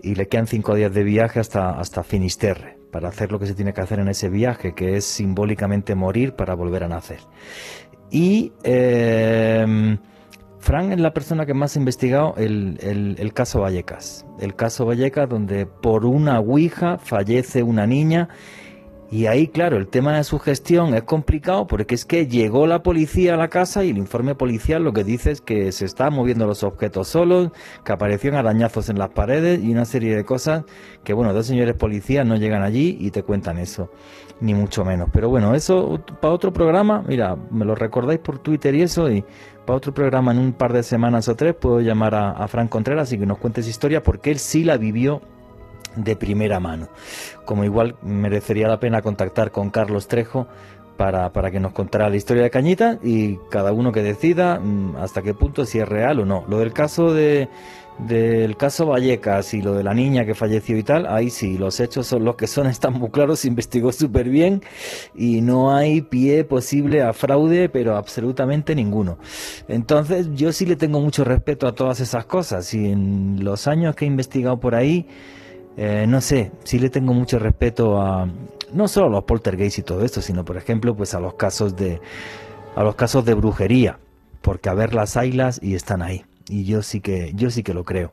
y le quedan cinco días de viaje hasta, hasta Finisterre para hacer lo que se tiene que hacer en ese viaje, que es simbólicamente morir para volver a nacer. Y eh, Frank es la persona que más ha investigado el, el, el caso Vallecas. El caso Vallecas donde por una ouija fallece una niña y ahí, claro, el tema de su gestión es complicado porque es que llegó la policía a la casa y el informe policial lo que dice es que se están moviendo los objetos solos, que aparecieron arañazos en las paredes y una serie de cosas que, bueno, dos señores policías no llegan allí y te cuentan eso, ni mucho menos. Pero bueno, eso para otro programa, mira, me lo recordáis por Twitter y eso, y para otro programa en un par de semanas o tres puedo llamar a, a Frank Contreras y que nos cuente esa historia porque él sí la vivió de primera mano. Como igual merecería la pena contactar con Carlos Trejo para, para, que nos contara la historia de Cañita y cada uno que decida mm, hasta qué punto si es real o no. Lo del caso de del caso Vallecas y lo de la niña que falleció y tal, ahí sí, los hechos son los que son, están muy claros, se investigó súper bien y no hay pie posible a fraude, pero absolutamente ninguno. Entonces yo sí le tengo mucho respeto a todas esas cosas y en los años que he investigado por ahí, eh, no sé, sí le tengo mucho respeto a no solo a los poltergeists y todo esto, sino por ejemplo, pues a los casos de a los casos de brujería, porque a ver las ailas y están ahí. Y yo sí que yo sí que lo creo.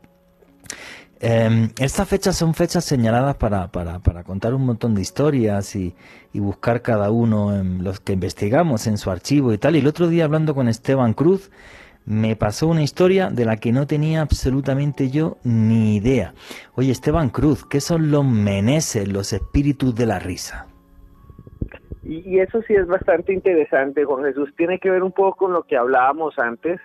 Eh, estas fechas son fechas señaladas para, para, para, contar un montón de historias y, y, buscar cada uno en los que investigamos en su archivo y tal. Y el otro día hablando con Esteban Cruz, me pasó una historia de la que no tenía absolutamente yo ni idea. Oye, Esteban Cruz, ¿qué son los meneses, los espíritus de la risa? Y, eso sí es bastante interesante, Juan Jesús. Tiene que ver un poco con lo que hablábamos antes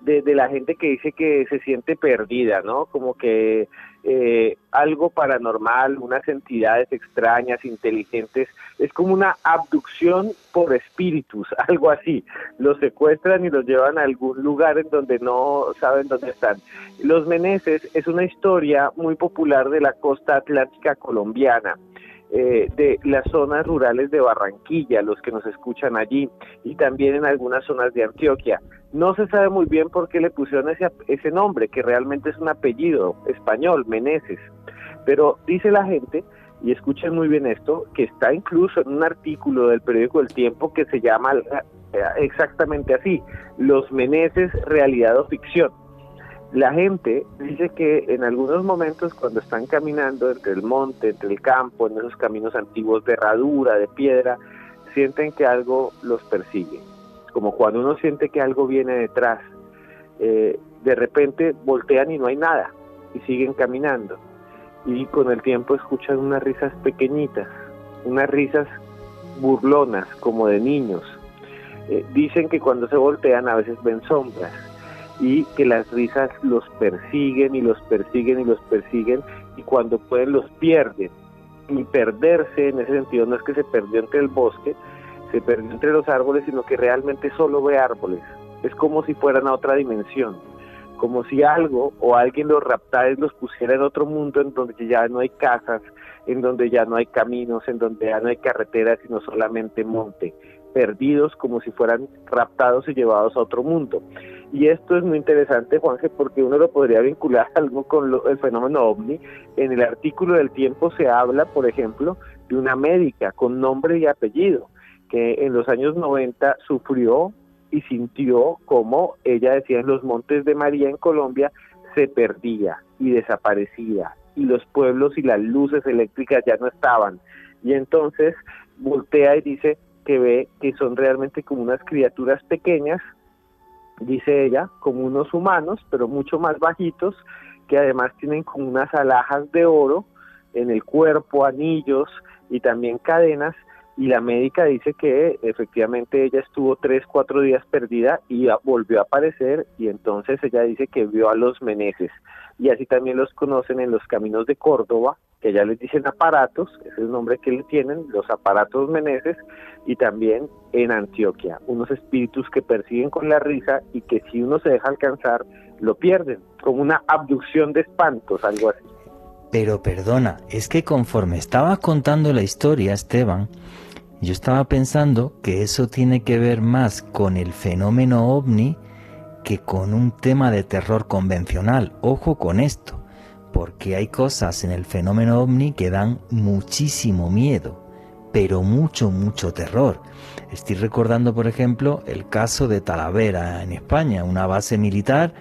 de, la gente que dice que se siente perdida, ¿no? Como que eh, algo paranormal, unas entidades extrañas, inteligentes, es como una abducción por espíritus, algo así. Los secuestran y los llevan a algún lugar en donde no saben dónde están. Los Meneses es una historia muy popular de la costa atlántica colombiana. Eh, de las zonas rurales de Barranquilla, los que nos escuchan allí, y también en algunas zonas de Antioquia. No se sabe muy bien por qué le pusieron ese, ese nombre, que realmente es un apellido español, Meneses. Pero dice la gente, y escuchen muy bien esto, que está incluso en un artículo del periódico El Tiempo que se llama eh, exactamente así, Los Meneses, realidad o ficción la gente dice que en algunos momentos cuando están caminando entre el monte, entre el campo, en esos caminos antiguos de herradura, de piedra, sienten que algo los persigue. Como cuando uno siente que algo viene detrás. Eh, de repente voltean y no hay nada y siguen caminando. Y con el tiempo escuchan unas risas pequeñitas, unas risas burlonas como de niños. Eh, dicen que cuando se voltean a veces ven sombras y que las risas los persiguen y los persiguen y los persiguen y cuando pueden los pierden. Y perderse en ese sentido no es que se perdió entre el bosque, se perdió entre los árboles, sino que realmente solo ve árboles. Es como si fueran a otra dimensión, como si algo o alguien los raptara y los pusiera en otro mundo en donde ya no hay casas, en donde ya no hay caminos, en donde ya no hay carreteras, sino solamente monte perdidos como si fueran raptados y llevados a otro mundo. Y esto es muy interesante, Juanje, porque uno lo podría vincular algo con lo, el fenómeno ovni. En el artículo del tiempo se habla, por ejemplo, de una médica con nombre y apellido que en los años 90 sufrió y sintió como ella decía en los Montes de María en Colombia se perdía y desaparecía y los pueblos y las luces eléctricas ya no estaban. Y entonces voltea y dice que ve que son realmente como unas criaturas pequeñas, dice ella, como unos humanos, pero mucho más bajitos, que además tienen como unas alhajas de oro en el cuerpo, anillos y también cadenas, y la médica dice que efectivamente ella estuvo tres, cuatro días perdida y volvió a aparecer y entonces ella dice que vio a los meneses. Y así también los conocen en los caminos de Córdoba, que ya les dicen aparatos, ese es el nombre que le tienen, los aparatos meneses y también en Antioquia, unos espíritus que persiguen con la risa y que si uno se deja alcanzar lo pierden, como una abducción de espantos, algo así. Pero perdona, es que conforme estabas contando la historia, Esteban, yo estaba pensando que eso tiene que ver más con el fenómeno ovni que con un tema de terror convencional. Ojo con esto, porque hay cosas en el fenómeno ovni que dan muchísimo miedo, pero mucho, mucho terror. Estoy recordando, por ejemplo, el caso de Talavera en España, una base militar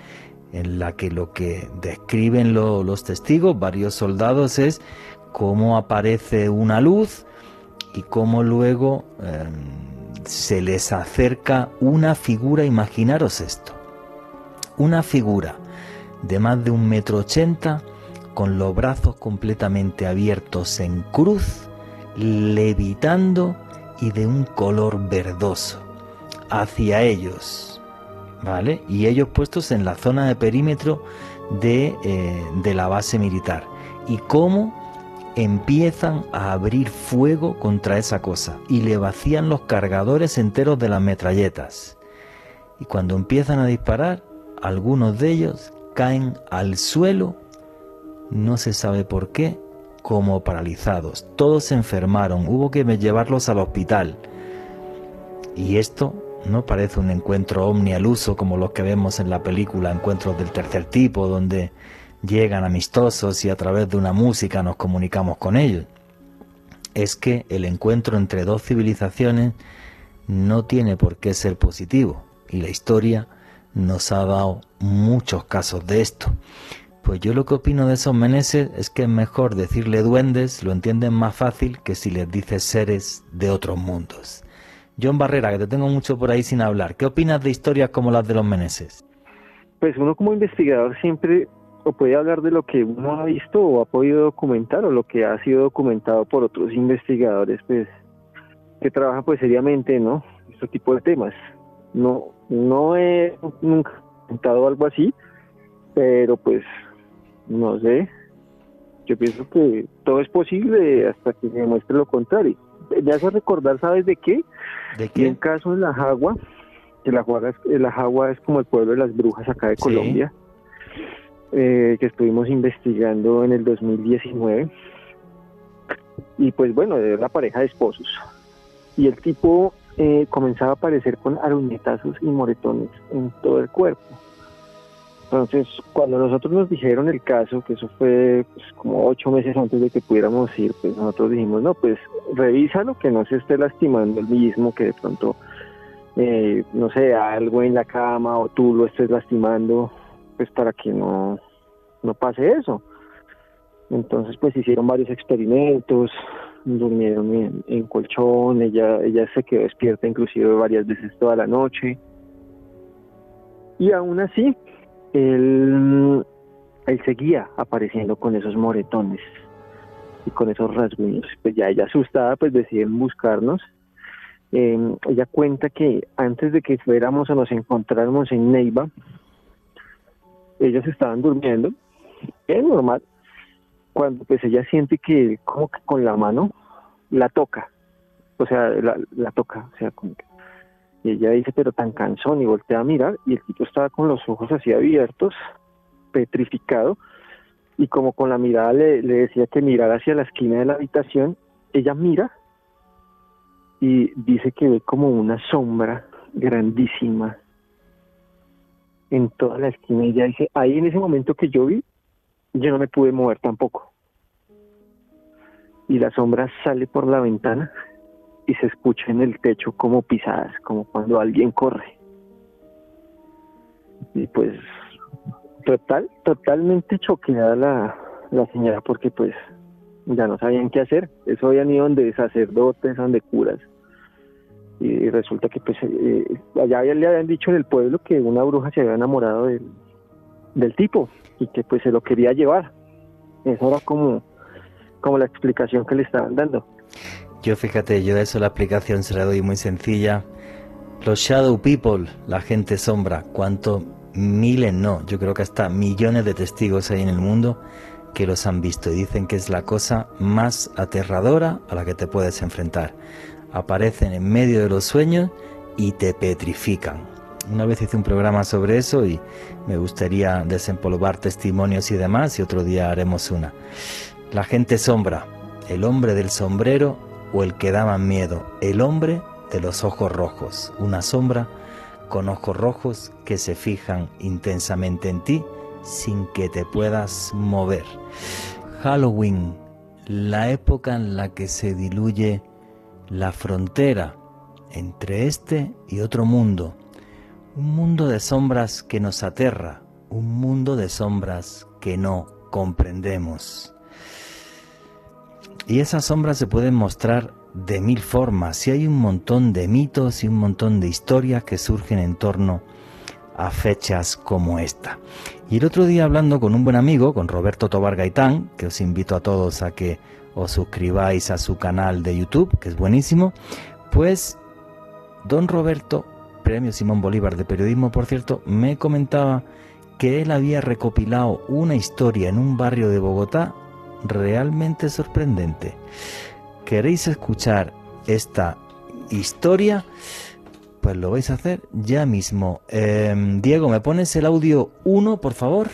en la que lo que describen los testigos, varios soldados, es cómo aparece una luz y cómo luego em, se les acerca una figura, imaginaros esto, una figura de más de un metro ochenta, con los brazos completamente abiertos en cruz, levitando y de un color verdoso hacia ellos ¿vale? Y ellos puestos en la zona de perímetro de, eh, de la base militar. Y cómo empiezan a abrir fuego contra esa cosa y le vacían los cargadores enteros de las metralletas. Y cuando empiezan a disparar, algunos de ellos caen al suelo, no se sabe por qué, como paralizados. Todos se enfermaron, hubo que llevarlos al hospital. Y esto no parece un encuentro omni al uso como los que vemos en la película Encuentros del tercer tipo, donde llegan amistosos y a través de una música nos comunicamos con ellos. Es que el encuentro entre dos civilizaciones no tiene por qué ser positivo y la historia nos ha dado muchos casos de esto. Pues yo lo que opino de esos meneses es que es mejor decirle duendes, lo entienden más fácil que si les dices seres de otros mundos. John Barrera, que te tengo mucho por ahí sin hablar. ¿Qué opinas de historias como las de los Meneses? Pues uno como investigador siempre o puede hablar de lo que uno ha visto o ha podido documentar o lo que ha sido documentado por otros investigadores, pues que trabajan pues seriamente, ¿no? Este tipo de temas. No, no he nunca documentado algo así, pero pues no sé. Yo pienso que todo es posible hasta que se demuestre lo contrario me hace recordar, ¿sabes de qué? ¿De qué? un caso en La Jagua, que La Jagua, es, la Jagua es como el pueblo de las brujas acá de Colombia, eh, que estuvimos investigando en el 2019. Y pues bueno, era la pareja de esposos. Y el tipo eh, comenzaba a aparecer con aruñetazos y moretones en todo el cuerpo. Entonces, cuando nosotros nos dijeron el caso, que eso fue pues, como ocho meses antes de que pudiéramos ir, pues nosotros dijimos, no, pues revísalo, que no se esté lastimando el mismo, que de pronto, eh, no sé, algo en la cama o tú lo estés lastimando, pues para que no, no pase eso. Entonces, pues hicieron varios experimentos, durmieron en, en colchón, ella, ella se quedó despierta inclusive varias veces toda la noche. Y aún así, él, él seguía apareciendo con esos moretones y con esos rasguños. Pues ya ella asustada, pues deciden buscarnos. Em, ella cuenta que antes de que fuéramos o nos encontráramos en Neiva, ellos estaban durmiendo, es normal, cuando pues ella siente que como que con la mano la toca, o sea, la, la toca, o sea, como que y ella dice, pero tan cansón, y voltea a mirar, y el tipo estaba con los ojos así abiertos, petrificado, y como con la mirada le, decía que mirara hacia la esquina de la habitación, ella mira y dice que ve como una sombra grandísima en toda la esquina. Y ella dice, ahí en ese momento que yo vi, yo no me pude mover tampoco. Y la sombra sale por la ventana y se escucha en el techo como pisadas, como cuando alguien corre. Y pues total, totalmente choqueada la, señora porque pues ya no sabían qué hacer. Eso habían ido donde sacerdotes, donde curas. Y resulta que pues eh, allá le habían dicho en el pueblo que una bruja se había enamorado del, del tipo y que pues se lo quería llevar. Eso era como, como la explicación que le estaban dando. Yo fíjate, yo de eso la explicación se la doy muy sencilla. Los Shadow People, la gente sombra, ¿cuánto? Miles no, yo creo que hasta millones de testigos hay en el mundo que los han visto y dicen que es la cosa más aterradora a la que te puedes enfrentar. Aparecen en medio de los sueños y te petrifican. Una vez hice un programa sobre eso y me gustaría desempolvar testimonios y demás y otro día haremos una. La gente sombra, el hombre del sombrero o el que daba miedo, el hombre de los ojos rojos, una sombra con ojos rojos que se fijan intensamente en ti sin que te puedas mover. Halloween, la época en la que se diluye la frontera entre este y otro mundo, un mundo de sombras que nos aterra, un mundo de sombras que no comprendemos. Y esas sombras se pueden mostrar de mil formas y hay un montón de mitos y un montón de historias que surgen en torno a fechas como esta. Y el otro día hablando con un buen amigo, con Roberto Tobar Gaitán, que os invito a todos a que os suscribáis a su canal de YouTube, que es buenísimo, pues don Roberto Premio Simón Bolívar de Periodismo, por cierto, me comentaba que él había recopilado una historia en un barrio de Bogotá realmente sorprendente. ¿Queréis escuchar esta historia? Pues lo vais a hacer ya mismo. Em, Diego, ¿me pones el audio 1, por favor?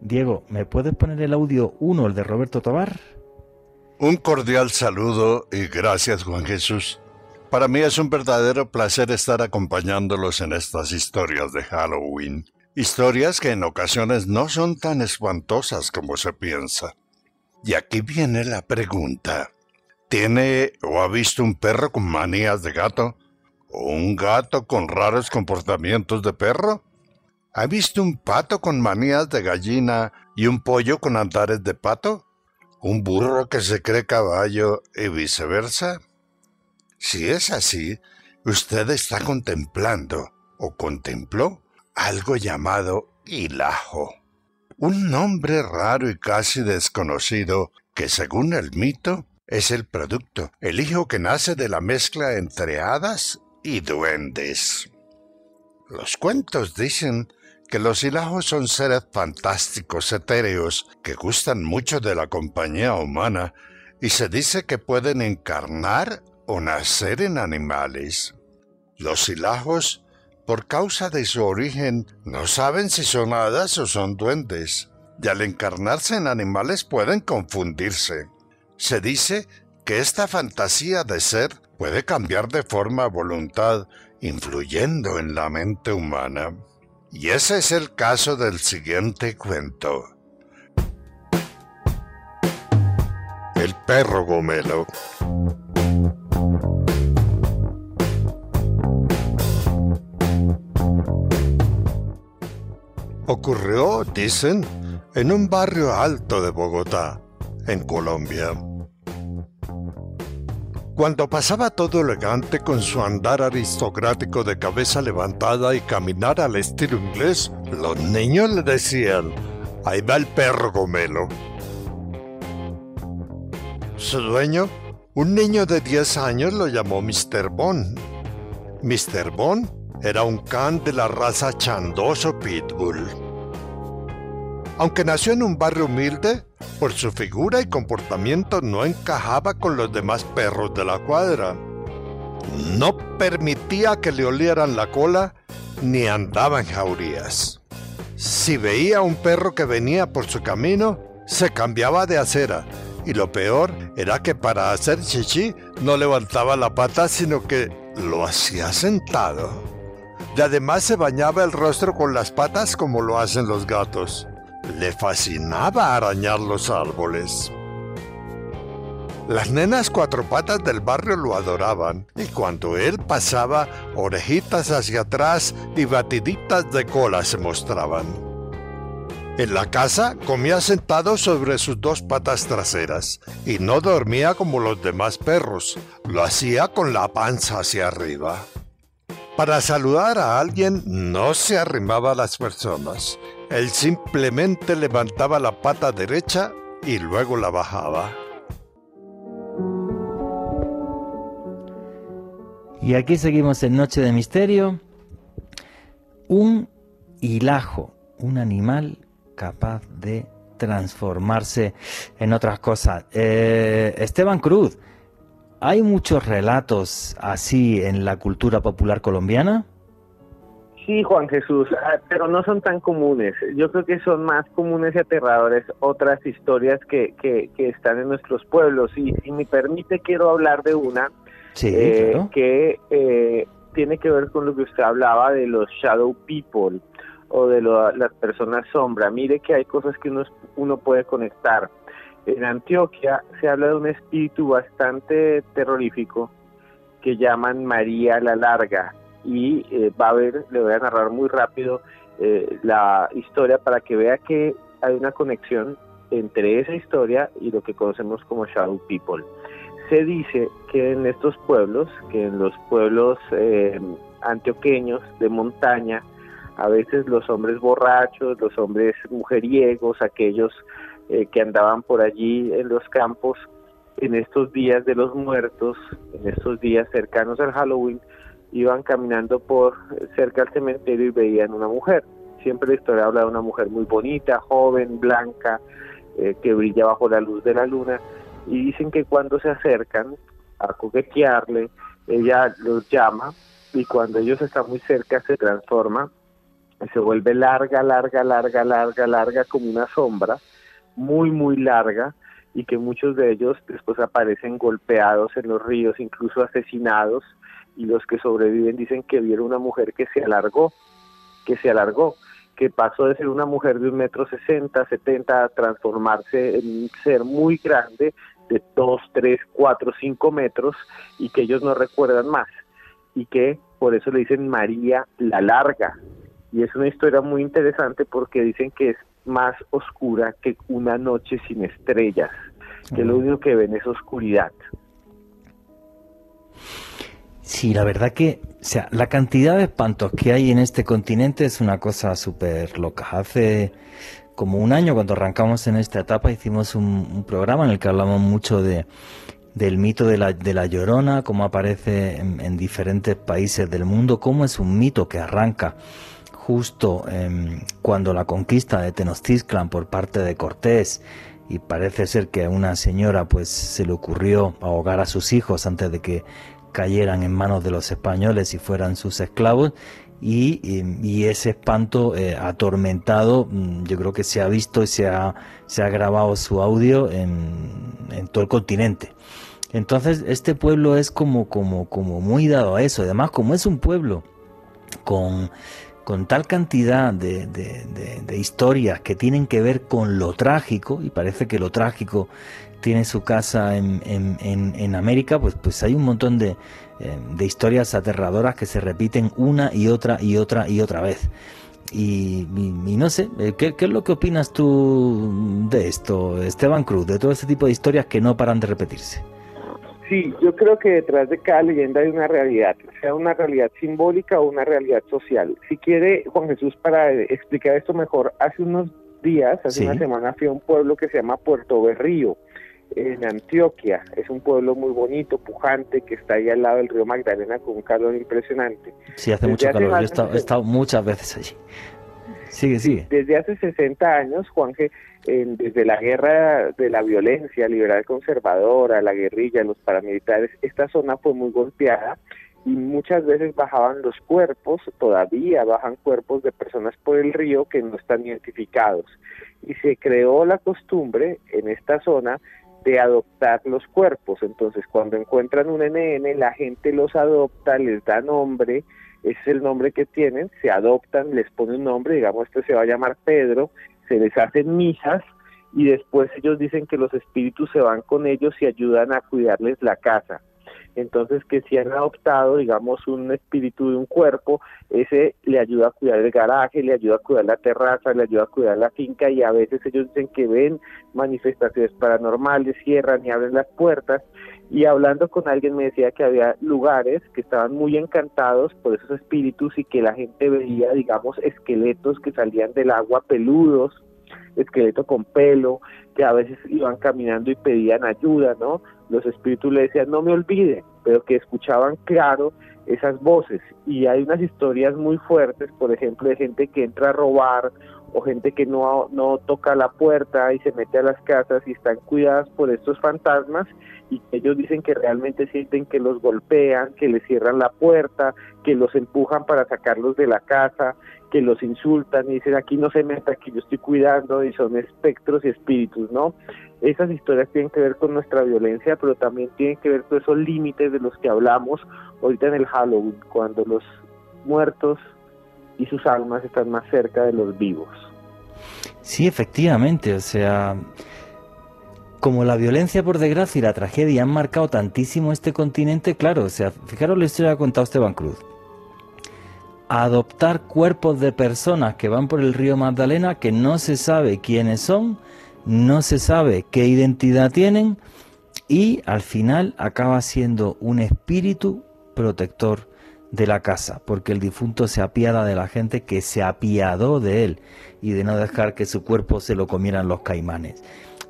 Diego, ¿me puedes poner el audio 1, el de Roberto Tobar? Un cordial saludo y gracias Juan Jesús. Para mí es un verdadero placer estar acompañándolos en estas historias de Halloween. Historias que en ocasiones no son tan espantosas como se piensa. Y aquí viene la pregunta. ¿Tiene o ha visto un perro con manías de gato? ¿O un gato con raros comportamientos de perro? ¿Ha visto un pato con manías de gallina y un pollo con andares de pato? ¿Un burro que se cree caballo y viceversa? Si es así, usted está contemplando o contempló algo llamado hilajo, un nombre raro y casi desconocido que según el mito es el producto, el hijo que nace de la mezcla entre hadas y duendes. Los cuentos dicen que los hilajos son seres fantásticos etéreos que gustan mucho de la compañía humana y se dice que pueden encarnar o nacer en animales. Los hilajos, por causa de su origen, no saben si son hadas o son duendes, y al encarnarse en animales pueden confundirse. Se dice que esta fantasía de ser puede cambiar de forma a voluntad, influyendo en la mente humana. Y ese es el caso del siguiente cuento. El perro gomelo. Ocurrió, dicen, en un barrio alto de Bogotá, en Colombia. Cuando pasaba todo elegante con su andar aristocrático de cabeza levantada y caminar al estilo inglés, los niños le decían, ahí va el perro gomelo. Su dueño, un niño de 10 años, lo llamó Mr. Bond. Mr. Bond era un can de la raza Chandoso Pitbull. Aunque nació en un barrio humilde, por su figura y comportamiento no encajaba con los demás perros de la cuadra. No permitía que le olieran la cola ni andaba en jaurías. Si veía un perro que venía por su camino, se cambiaba de acera. Y lo peor era que para hacer chichi no levantaba la pata, sino que lo hacía sentado. Y además se bañaba el rostro con las patas como lo hacen los gatos. Le fascinaba arañar los árboles. Las nenas cuatro patas del barrio lo adoraban y cuando él pasaba, orejitas hacia atrás y batiditas de cola se mostraban. En la casa comía sentado sobre sus dos patas traseras y no dormía como los demás perros, lo hacía con la panza hacia arriba. Para saludar a alguien no se arrimaba a las personas, él simplemente levantaba la pata derecha y luego la bajaba. Y aquí seguimos en Noche de Misterio. Un hilajo, un animal capaz de transformarse en otras cosas. Eh, Esteban Cruz, ¿hay muchos relatos así en la cultura popular colombiana? Sí, Juan Jesús, ah, pero no son tan comunes. Yo creo que son más comunes y aterradores otras historias que, que, están en nuestros pueblos. Y si me permite, quiero hablar de una eh, que eh, tiene que ver con lo que usted hablaba de los shadow people o de las personas sombra. Mire que hay cosas que uno, uno puede conectar. En Antioquia se habla de un espíritu bastante terrorífico que llaman María la Larga y eh, va a ver, le voy a narrar muy rápido eh, la historia para que vea que hay una conexión entre esa historia y lo que conocemos como Shadow People. Se dice que en estos pueblos, que en los pueblos eh, antioqueños de montaña, a veces los hombres borrachos, los hombres mujeriegos, aquellos que andaban por allí en los campos, en estos días de los muertos, en estos días cercanos al Halloween, iban caminando por cerca del cementerio y veían una mujer. Siempre la historia habla de una mujer muy bonita, joven, blanca, eh, que brilla bajo la luz de la luna. Y dicen que cuando se acercan a coquetearle, ella los llama y cuando ellos están muy cerca se transforma, se vuelve larga, larga, larga, larga, larga como una sombra, muy, muy larga y que muchos de ellos después aparecen golpeados en los ríos, incluso asesinados y los que sobreviven dicen que vieron una mujer que se alargó, que se alargó, que pasó de ser una mujer de un metro sesenta, setenta a transformarse en un ser muy grande de dos, tres, cuatro, cinco metros y que ellos no recuerdan más y que por eso le dicen María la Larga. Y es una historia muy interesante porque dicen que es más oscura que una noche sin estrellas, que lo único que ven es oscuridad. Sí, la verdad que, o sea, la cantidad de espantos que hay en este continente es una cosa súper loca. Hace como un año, cuando arrancamos en esta etapa, hicimos un, programa en el que hablamos mucho de, del mito de la, de la llorona, cómo aparece en, diferentes países del mundo, cómo es un mito que arranca justo cuando la conquista de Tenochtitlan por parte de Cortés y parece ser que a una señora pues se le ocurrió ahogar a sus hijos antes de que cayeran en manos de los españoles y fueran sus esclavos. Y, ese espanto eh, atormentado, mm, yo creo que se ha visto y se ha, se ha grabado su audio en, todo el continente. Entonces, este pueblo es como, como, como muy dado a eso. Además, como es un pueblo con, con tal cantidad de, de, historias que tienen que ver con lo trágico, y parece que lo trágico tiene su casa en, en, América, pues, pues hay un montón de, eh, historias aterradoras que se repiten una y otra y otra y otra vez. Y, no sé, eh, ¿qué, es lo que opinas tú de esto, Esteban Cruz, de todo ese tipo de historias que no paran de repetirse? Sí, yo creo que detrás de cada leyenda hay una realidad, sea una realidad simbólica o una realidad social. Si quiere, Juan Jesús, para explicar esto mejor, hace unos días, hace una semana, fui a un pueblo que se llama Puerto Berrío en Antioquia. Es un pueblo muy bonito, pujante, que está ahí al lado del río Magdalena con un calor impresionante. Sí, hace mucho calor. Yo he estado, muchas veces allí. Sigue, sigue. Desde hace 60 años, Juanje, desde la guerra de la violencia liberal conservadora, la guerrilla, los paramilitares, esta zona fue muy golpeada y muchas veces bajaban los cuerpos, todavía bajan cuerpos de personas por el río que no están identificados. Y se creó la costumbre en esta zona de adoptar los cuerpos. Entonces, cuando encuentran un NN, la gente los adopta, les da nombre, ese es el nombre que tienen, se adoptan, les pone un nombre, digamos, este se va a llamar Pedro, se les hacen misas y después ellos dicen que los espíritus se van con ellos y ayudan a cuidarles la casa. Entonces que si han adoptado, digamos, un espíritu de un cuerpo, ese le ayuda a cuidar el garaje, le ayuda a cuidar la terraza, le ayuda a cuidar la finca y a veces ellos dicen que ven manifestaciones paranormales, cierran y abren las puertas. Y hablando con alguien me decía que había lugares que estaban muy encantados por esos espíritus y que la gente veía, digamos, esqueletos que salían del agua peludos, esqueleto con pelo, que a veces iban caminando y pedían ayuda, ¿no? Los espíritus le decían, no me olvide, pero que escuchaban claro esas voces. Y hay unas historias muy fuertes, por ejemplo, de gente que entra a robar o gente que no, no toca la puerta y se mete a las casas y están cuidadas por estos fantasmas y ellos dicen que realmente sienten que los golpean, que les cierran la puerta, que los empujan para sacarlos de la casa, que los insultan y dicen aquí no se meta, aquí yo estoy cuidando y son espectros y espíritus, ¿no? Esas historias tienen que ver con nuestra violencia, pero también tienen que ver con esos límites de los que hablamos ahorita en el Halloween, cuando los muertos y sus almas están más cerca de los vivos. Sí, efectivamente, o sea, como la violencia por desgracia y la tragedia han marcado tantísimo este continente, claro, o sea, fijaros la historia que ha contado Esteban Cruz. Adoptar cuerpos de personas que van por el río Magdalena que no se sabe quiénes son, no se sabe qué identidad tienen y al final acaba siendo un espíritu protector de la casa, porque el difunto se apiada de la gente que se apiadó de él y de no dejar que su cuerpo se lo comieran los caimanes.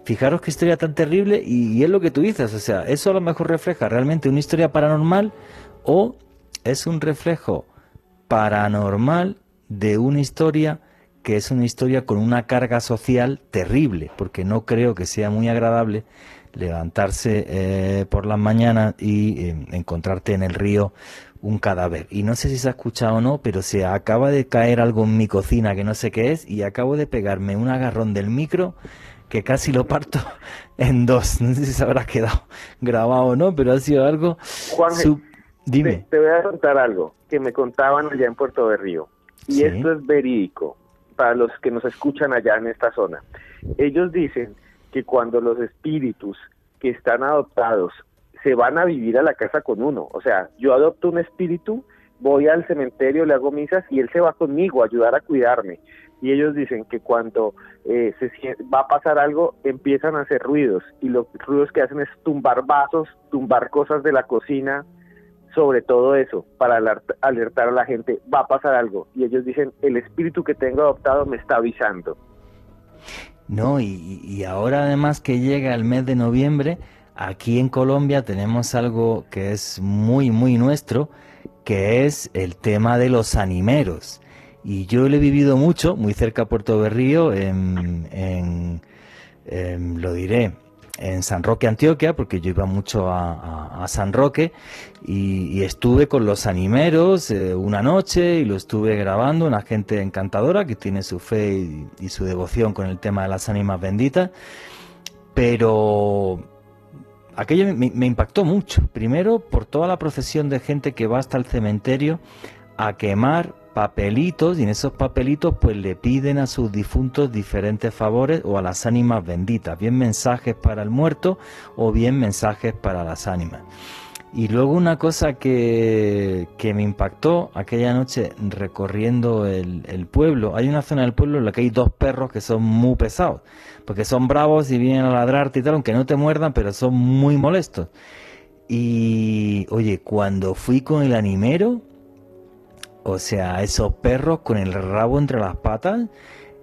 Fijaros qué historia tan terrible y, es lo que tú dices, o sea, eso a lo mejor refleja realmente una historia paranormal o es un reflejo paranormal de una historia que es una historia con una carga social terrible, porque no creo que sea muy agradable levantarse eh, por las mañanas y eh, encontrarte en el río un cadáver. Y no sé si se ha escuchado o no, pero se acaba de caer algo en mi cocina que no sé qué es y acabo de pegarme un agarrón del micro que casi lo parto en dos. No sé si se habrá quedado grabado o no, pero ha sido algo... Juan, Dime. Te, voy a contar algo que me contaban allá en Puerto de Río. Y esto es verídico para los que nos escuchan allá en esta zona. Ellos dicen que cuando los espíritus que están adoptados se van a vivir a la casa con uno, o sea, yo adopto un espíritu, voy al cementerio, le hago misas y él se va conmigo a ayudar a cuidarme y ellos dicen que cuando eh, se va a pasar algo empiezan a hacer ruidos y los ruidos que hacen es tumbar vasos, tumbar cosas de la cocina, sobre todo eso, para alertar a la gente, va a pasar algo. Y ellos dicen, el espíritu que tengo adoptado me está avisando. No, y, ahora además que llega el mes de noviembre, aquí en Colombia tenemos algo que es muy, muy nuestro, que es el tema de los animeros. Y yo lo he vivido mucho, muy cerca a Puerto Berrío, en, lo diré, en San Roque, Antioquia, porque yo iba mucho a, San Roque y, estuve con los animeros eh, una noche y lo estuve grabando, una gente encantadora que tiene su fe y, su devoción con el tema de las ánimas benditas, pero aquello me, me impactó mucho, primero por toda la procesión de gente que va hasta el cementerio a quemar papelitos y en esos papelitos pues le piden a sus difuntos diferentes favores o a las ánimas benditas, bien mensajes para el muerto o bien mensajes para las ánimas. Y luego una cosa que, que me impactó aquella noche recorriendo el, el, pueblo, hay una zona del pueblo en la que hay dos perros que son muy pesados, porque son bravos y vienen a ladrarte y tal, aunque no te muerdan, pero son muy molestos. Y oye, cuando fui con el animero, o sea, esos perros con el rabo entre las patas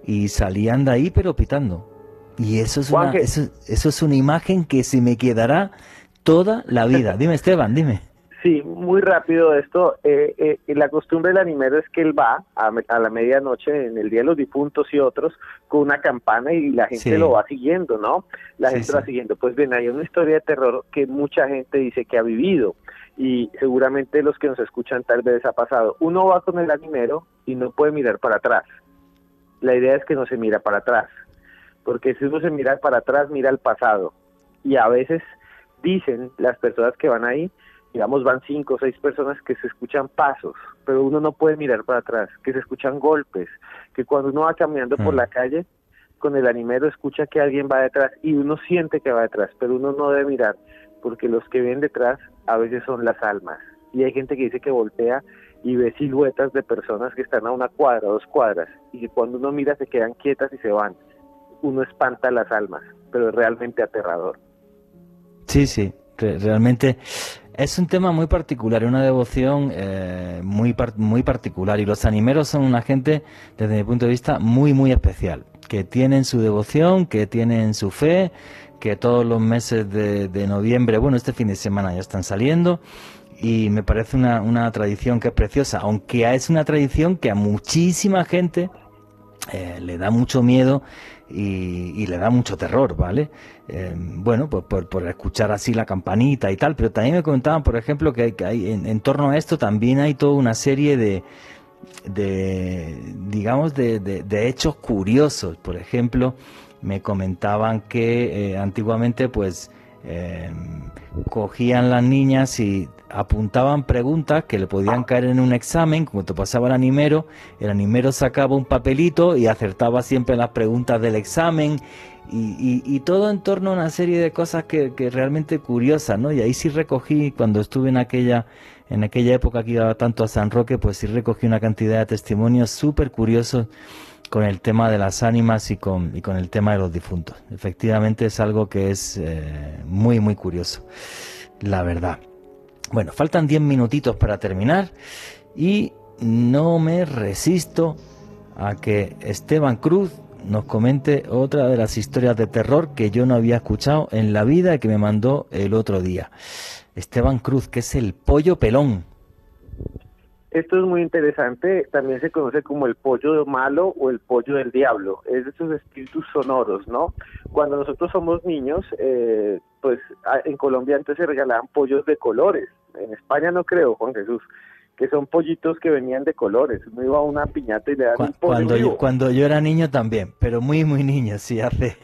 y salían de ahí pero pitando. Y eso es, una, eso, es una imagen que se me quedará toda la vida. Dime, Esteban, dime. Sí, muy rápido esto. Eh, eh, la costumbre del animero es que él va a, la medianoche, en el Día de los Difuntos y otros, con una campana y la gente lo va siguiendo, ¿no? La gente lo va siguiendo. Pues bien, hay una historia de terror que mucha gente dice que ha vivido y seguramente los que nos escuchan tal vez ha pasado. Uno va con el animero y no puede mirar para atrás. La idea es que no se mira para atrás, porque si uno se mira para atrás, mira al pasado. Y a veces dicen las personas que van ahí, digamos van cinco o seis personas que se escuchan pasos, pero uno no puede mirar para atrás, que se escuchan golpes, que cuando uno va caminando por mm. la calle, con el animero escucha que alguien va detrás y uno siente que va detrás, pero uno no debe mirar, porque los que ven detrás a veces son las almas. Y hay gente que dice que voltea y ve siluetas de personas que están a una cuadra, dos cuadras, y que cuando uno mira se quedan quietas y se van. Uno espanta las almas, pero es realmente aterrador. Sí, sí, realmente es un tema muy particular, una devoción eh, muy, muy particular y los animeros son una gente, desde mi punto de vista, muy, muy especial, que tienen su devoción, que tienen su fe, que todos los meses de, noviembre, bueno, este fin de semana ya están saliendo y me parece una, una tradición que es preciosa, aunque es una tradición que a muchísima gente eh, le da mucho miedo y, le da mucho terror, ¿vale? Eh, bueno, pues por, escuchar así la campanita y tal, pero también me comentaban, por ejemplo, que hay, en, torno a esto también hay toda una serie de, de digamos, de, hechos curiosos. Por ejemplo, me comentaban que eh, antiguamente, pues, eh, cogían las niñas y apuntaban preguntas que le podían caer en un examen, como te pasaba el animero, el animero sacaba un papelito y acertaba siempre las preguntas del examen y, todo en torno a una serie de cosas que, realmente curiosas, ¿no? Y ahí sí recogí, cuando estuve en aquella, en aquella época que iba tanto a San Roque, pues sí recogí una cantidad de testimonios súper curiosos con el tema de las ánimas y con, y con el tema de los difuntos. Efectivamente es algo que es eh, muy, muy curioso, la verdad. Bueno, faltan 10 minutitos para terminar y no me resisto a que Esteban Cruz nos comente otra de las historias de terror que yo no había escuchado en la vida y que me mandó el otro día. Esteban Cruz, que es el pollo pelón. Esto es muy interesante, también se conoce como el pollo malo o el pollo del diablo, es de esos espíritus sonoros, ¿no? Cuando nosotros somos niños, eh, pues en Colombia antes se regalaban pollos de colores, en España no creo, Juan Jesús, que son pollitos que venían de colores, uno iba a una piñata y le daban un pollo cuando yo, cuando yo era niño también, pero muy, muy niño, sí, hace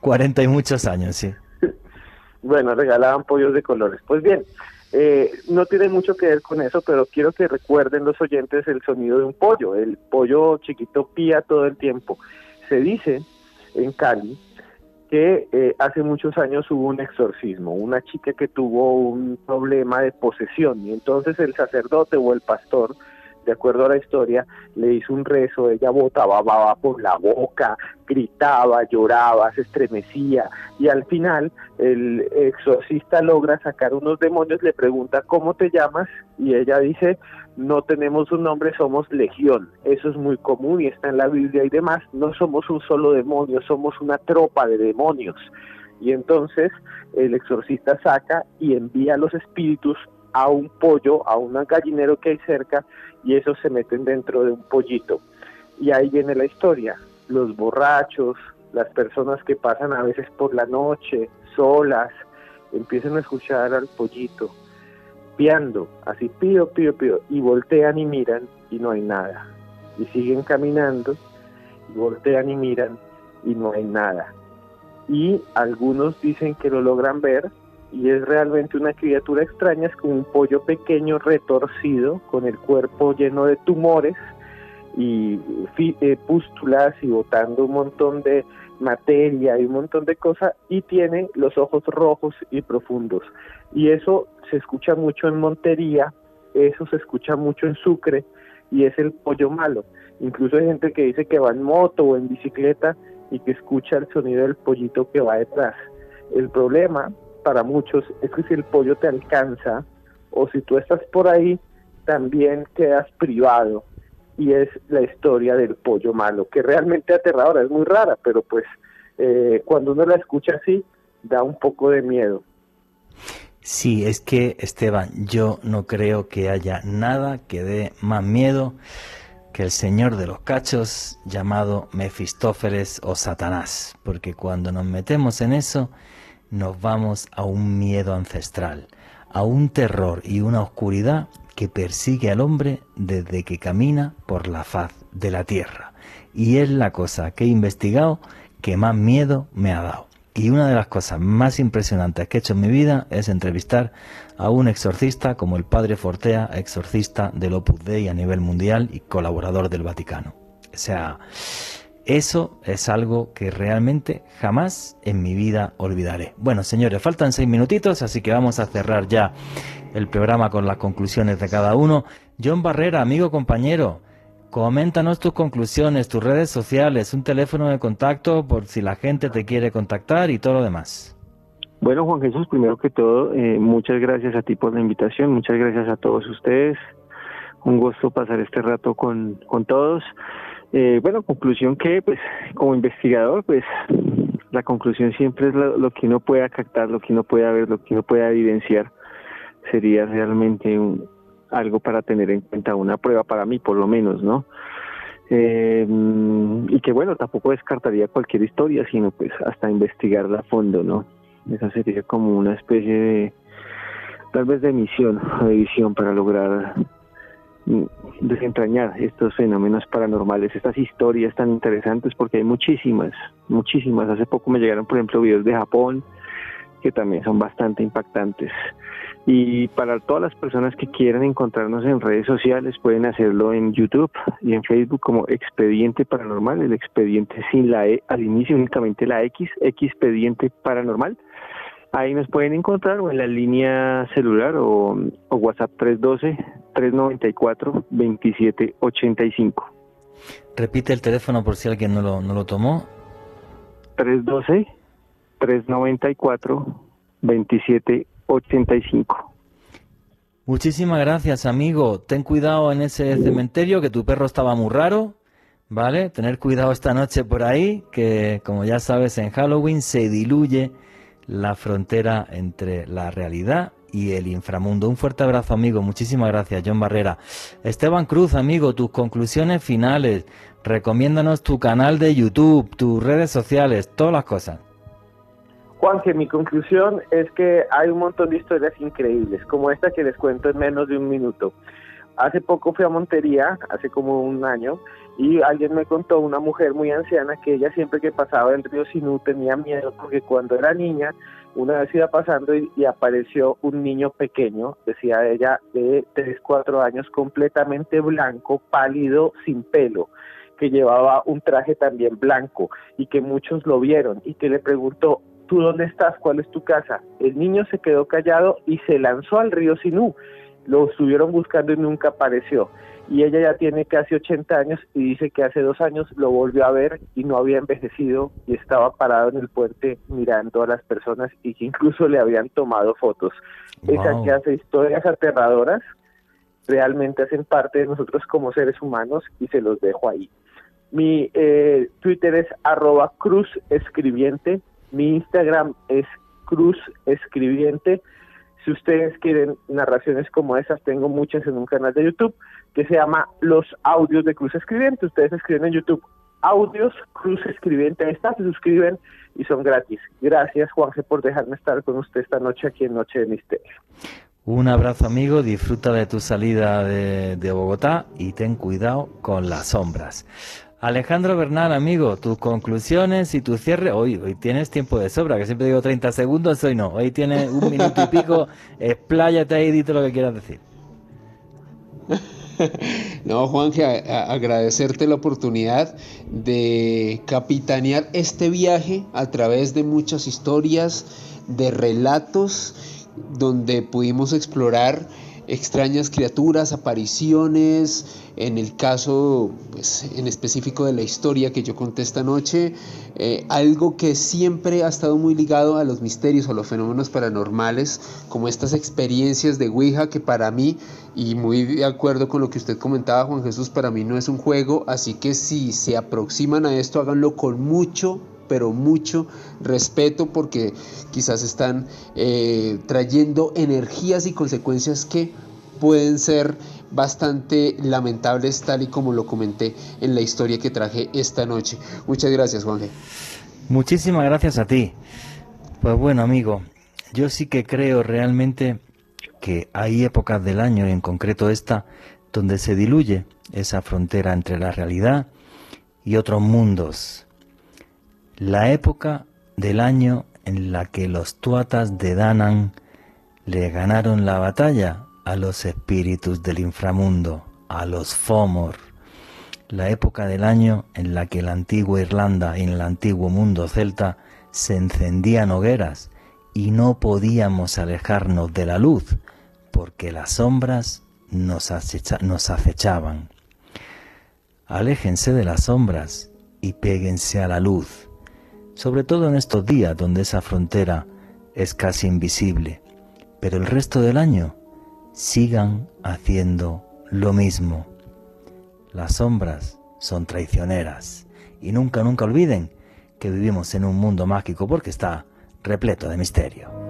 40 y muchos años, sí. bueno, regalaban pollos de colores. Pues bien, eh, no tiene mucho que ver con eso, pero quiero que recuerden los oyentes el sonido de un pollo. El pollo chiquito pía todo el tiempo. Se dice en Cali que eh, hace muchos años hubo un exorcismo, una chica que tuvo un problema de posesión y entonces el sacerdote o el pastor de acuerdo a la historia, le hizo un rezo, ella botaba baba por la boca, gritaba, lloraba, se estremecía y al final el exorcista logra sacar unos demonios, le pregunta cómo te llamas y ella dice no tenemos un nombre, somos legión. Eso es muy común y está en la Biblia y demás. No somos un solo demonio, somos una tropa de demonios. Y entonces el exorcista saca y envía a los espíritus a un pollo, a un gallinero que hay cerca, y esos se meten dentro de un pollito. Y ahí viene la historia. Los borrachos, las personas que pasan a veces por la noche, solas, empiezan a escuchar al pollito, piando, así pío, pío, pío, y voltean y miran y no hay nada. Y siguen caminando, y voltean y miran y no hay nada. Y algunos dicen que lo logran ver, y es realmente una criatura extraña, es como un pollo pequeño retorcido con el cuerpo lleno de tumores y eh, pústulas y botando un montón de materia y un montón de cosas y tiene los ojos rojos y profundos y eso se escucha mucho en Montería, eso se escucha mucho en Sucre y es el pollo malo. Incluso hay gente que dice que va en moto o en bicicleta y que escucha el sonido del pollito que va detrás. El problema para muchos es que si el pollo te alcanza o si tú estás por ahí, también quedas privado. Y es la historia del pollo malo, que realmente aterradora, es muy rara, pero pues eh, cuando uno la escucha así, da un poco de miedo. Sí, es que Esteban, yo no creo que haya nada que dé más miedo que el señor de los cachos llamado Mefistófeles o Satanás, porque cuando nos metemos en eso, nos vamos a un miedo ancestral, a un terror y una oscuridad que persigue al hombre desde que camina por la faz de la tierra. Y es la cosa que he investigado que más miedo me ha dado. Y una de las cosas más impresionantes que he hecho en mi vida es entrevistar a un exorcista como el padre Fortea, exorcista del Opus Dei a nivel mundial y colaborador del Vaticano. O sea, Eso es algo que realmente jamás en mi vida olvidaré. Bueno, señores, faltan seis minutitos, así que vamos a cerrar ya el programa con las conclusiones de cada uno. John Barrera, amigo compañero, coméntanos tus conclusiones, tus redes sociales, un teléfono de contacto por si la gente te quiere contactar y todo lo demás. Bueno, Juan Jesús, primero que todo, eh, muchas gracias a ti por la invitación, muchas gracias a todos ustedes. Un gusto pasar este rato con, con todos. Eh, bueno, conclusión que, pues, como investigador, pues, la conclusión siempre es lo, que uno pueda captar, lo que uno pueda ver, lo que uno pueda evidenciar. Sería realmente un, algo para tener en cuenta, una prueba para mí, por lo menos, ¿no? Eh, y que, bueno, tampoco descartaría cualquier historia, sino, pues, hasta investigarla a fondo, ¿no? Esa sería como una especie de, tal vez, de misión de visión para lograr desentrañar estos fenómenos paranormales, estas historias tan interesantes, porque hay muchísimas, muchísimas. Hace poco me llegaron, por ejemplo, videos de Japón, que también son bastante impactantes. Y para todas las personas que quieran encontrarnos en redes sociales, pueden hacerlo en YouTube y en Facebook como Expediente Paranormal, el expediente sin la E al inicio, únicamente la X, Expediente Paranormal. Ahí nos pueden encontrar o en la línea celular o, WhatsApp 312-394-2785. Repite el teléfono por si alguien no lo, no lo tomó. 312-394-2785. Muchísimas gracias, amigo. Ten cuidado en ese cementerio, que tu perro estaba muy raro. ¿Vale? Tener cuidado esta noche por ahí, que como ya sabes, en Halloween se diluye la frontera entre la realidad y el inframundo. Un fuerte abrazo, amigo. Muchísimas gracias, John Barrera. Esteban Cruz, amigo, tus conclusiones finales. Recomiéndanos tu canal de YouTube, tus redes sociales, todas las cosas. Juan, que mi conclusión es que hay un montón de historias increíbles, como esta que les cuento en menos de un minuto. Hace poco fui a Montería, hace como un año, y alguien me contó, una mujer muy anciana, que ella siempre que pasaba el río Sinú tenía miedo porque cuando era niña, una vez iba pasando y, apareció un niño pequeño, decía ella, de 3, 4 años, completamente blanco, pálido, sin pelo que llevaba un traje también blanco y que muchos lo vieron y que le preguntó, ¿tú dónde estás? ¿Cuál es tu casa? El niño se quedó callado y se lanzó al río Sinú. Lo estuvieron buscando y nunca apareció y ella ya tiene casi 80 años y dice que hace dos años lo volvió a ver y no había envejecido y estaba parado en el puente mirando a las personas y que incluso le habían tomado fotos. Esa que hace historias aterradoras realmente hacen parte de nosotros como seres humanos y se los dejo ahí. Mi eh, Twitter es arroba cruz escribiente, mi Instagram es cruz escribiente. Si ustedes quieren narraciones como esas, tengo muchas en un canal de YouTube que se llama Los Audios de Cruz Escribiente. Ustedes escriben en YouTube Audios Cruz Escribiente. Está, se suscriben y son gratis. Gracias, Juanje, por dejarme estar con usted esta noche aquí en Noche de Misterio. Un abrazo, amigo. Disfruta de tu salida de Bogotá y ten cuidado con las sombras. Alejandro Bernal, amigo, tus conclusiones y tu cierre. Hoy, hoy tienes tiempo de sobra, que siempre digo 30 segundos, hoy no. Hoy tienes un minuto y pico. Expláyate ahí dite lo que quieras decir. No, Juanje, agradecerte la oportunidad de capitanear este viaje a través de muchas historias, de relatos, donde pudimos explorar extrañas criaturas, apariciones, en el caso pues, en específico de la historia que yo conté esta noche, eh, algo que siempre ha estado muy ligado a los misterios, a los fenómenos paranormales, como estas experiencias de Ouija que para mí, y muy de acuerdo con lo que usted comentaba Juan Jesús, para mí no es un juego, así que si se aproximan a esto, háganlo con mucho pero mucho respeto porque quizás están eh, trayendo energías y consecuencias que pueden ser bastante lamentables tal y como lo comenté en la historia que traje esta noche. Muchas gracias Juanje. Muchísimas gracias a ti. Pues bueno amigo, yo sí que creo realmente que hay épocas del año, en concreto esta, donde se diluye esa frontera entre la realidad y otros mundos, la época del año en la que los tuatas de Danann le ganaron la batalla a los espíritus del inframundo, a los Fomor. la época del año en la que la antigua Irlanda y en el antiguo mundo celta se encendían hogueras y no podíamos alejarnos de la luz porque las sombras nos, nos acechaban. Aléjense de las sombras y péguense a la luz, sobre todo en estos días donde esa frontera es casi invisible, pero el resto del año sigan haciendo lo mismo. Las sombras son traicioneras y nunca, nunca olviden que vivimos en un mundo mágico porque está repleto de misterio.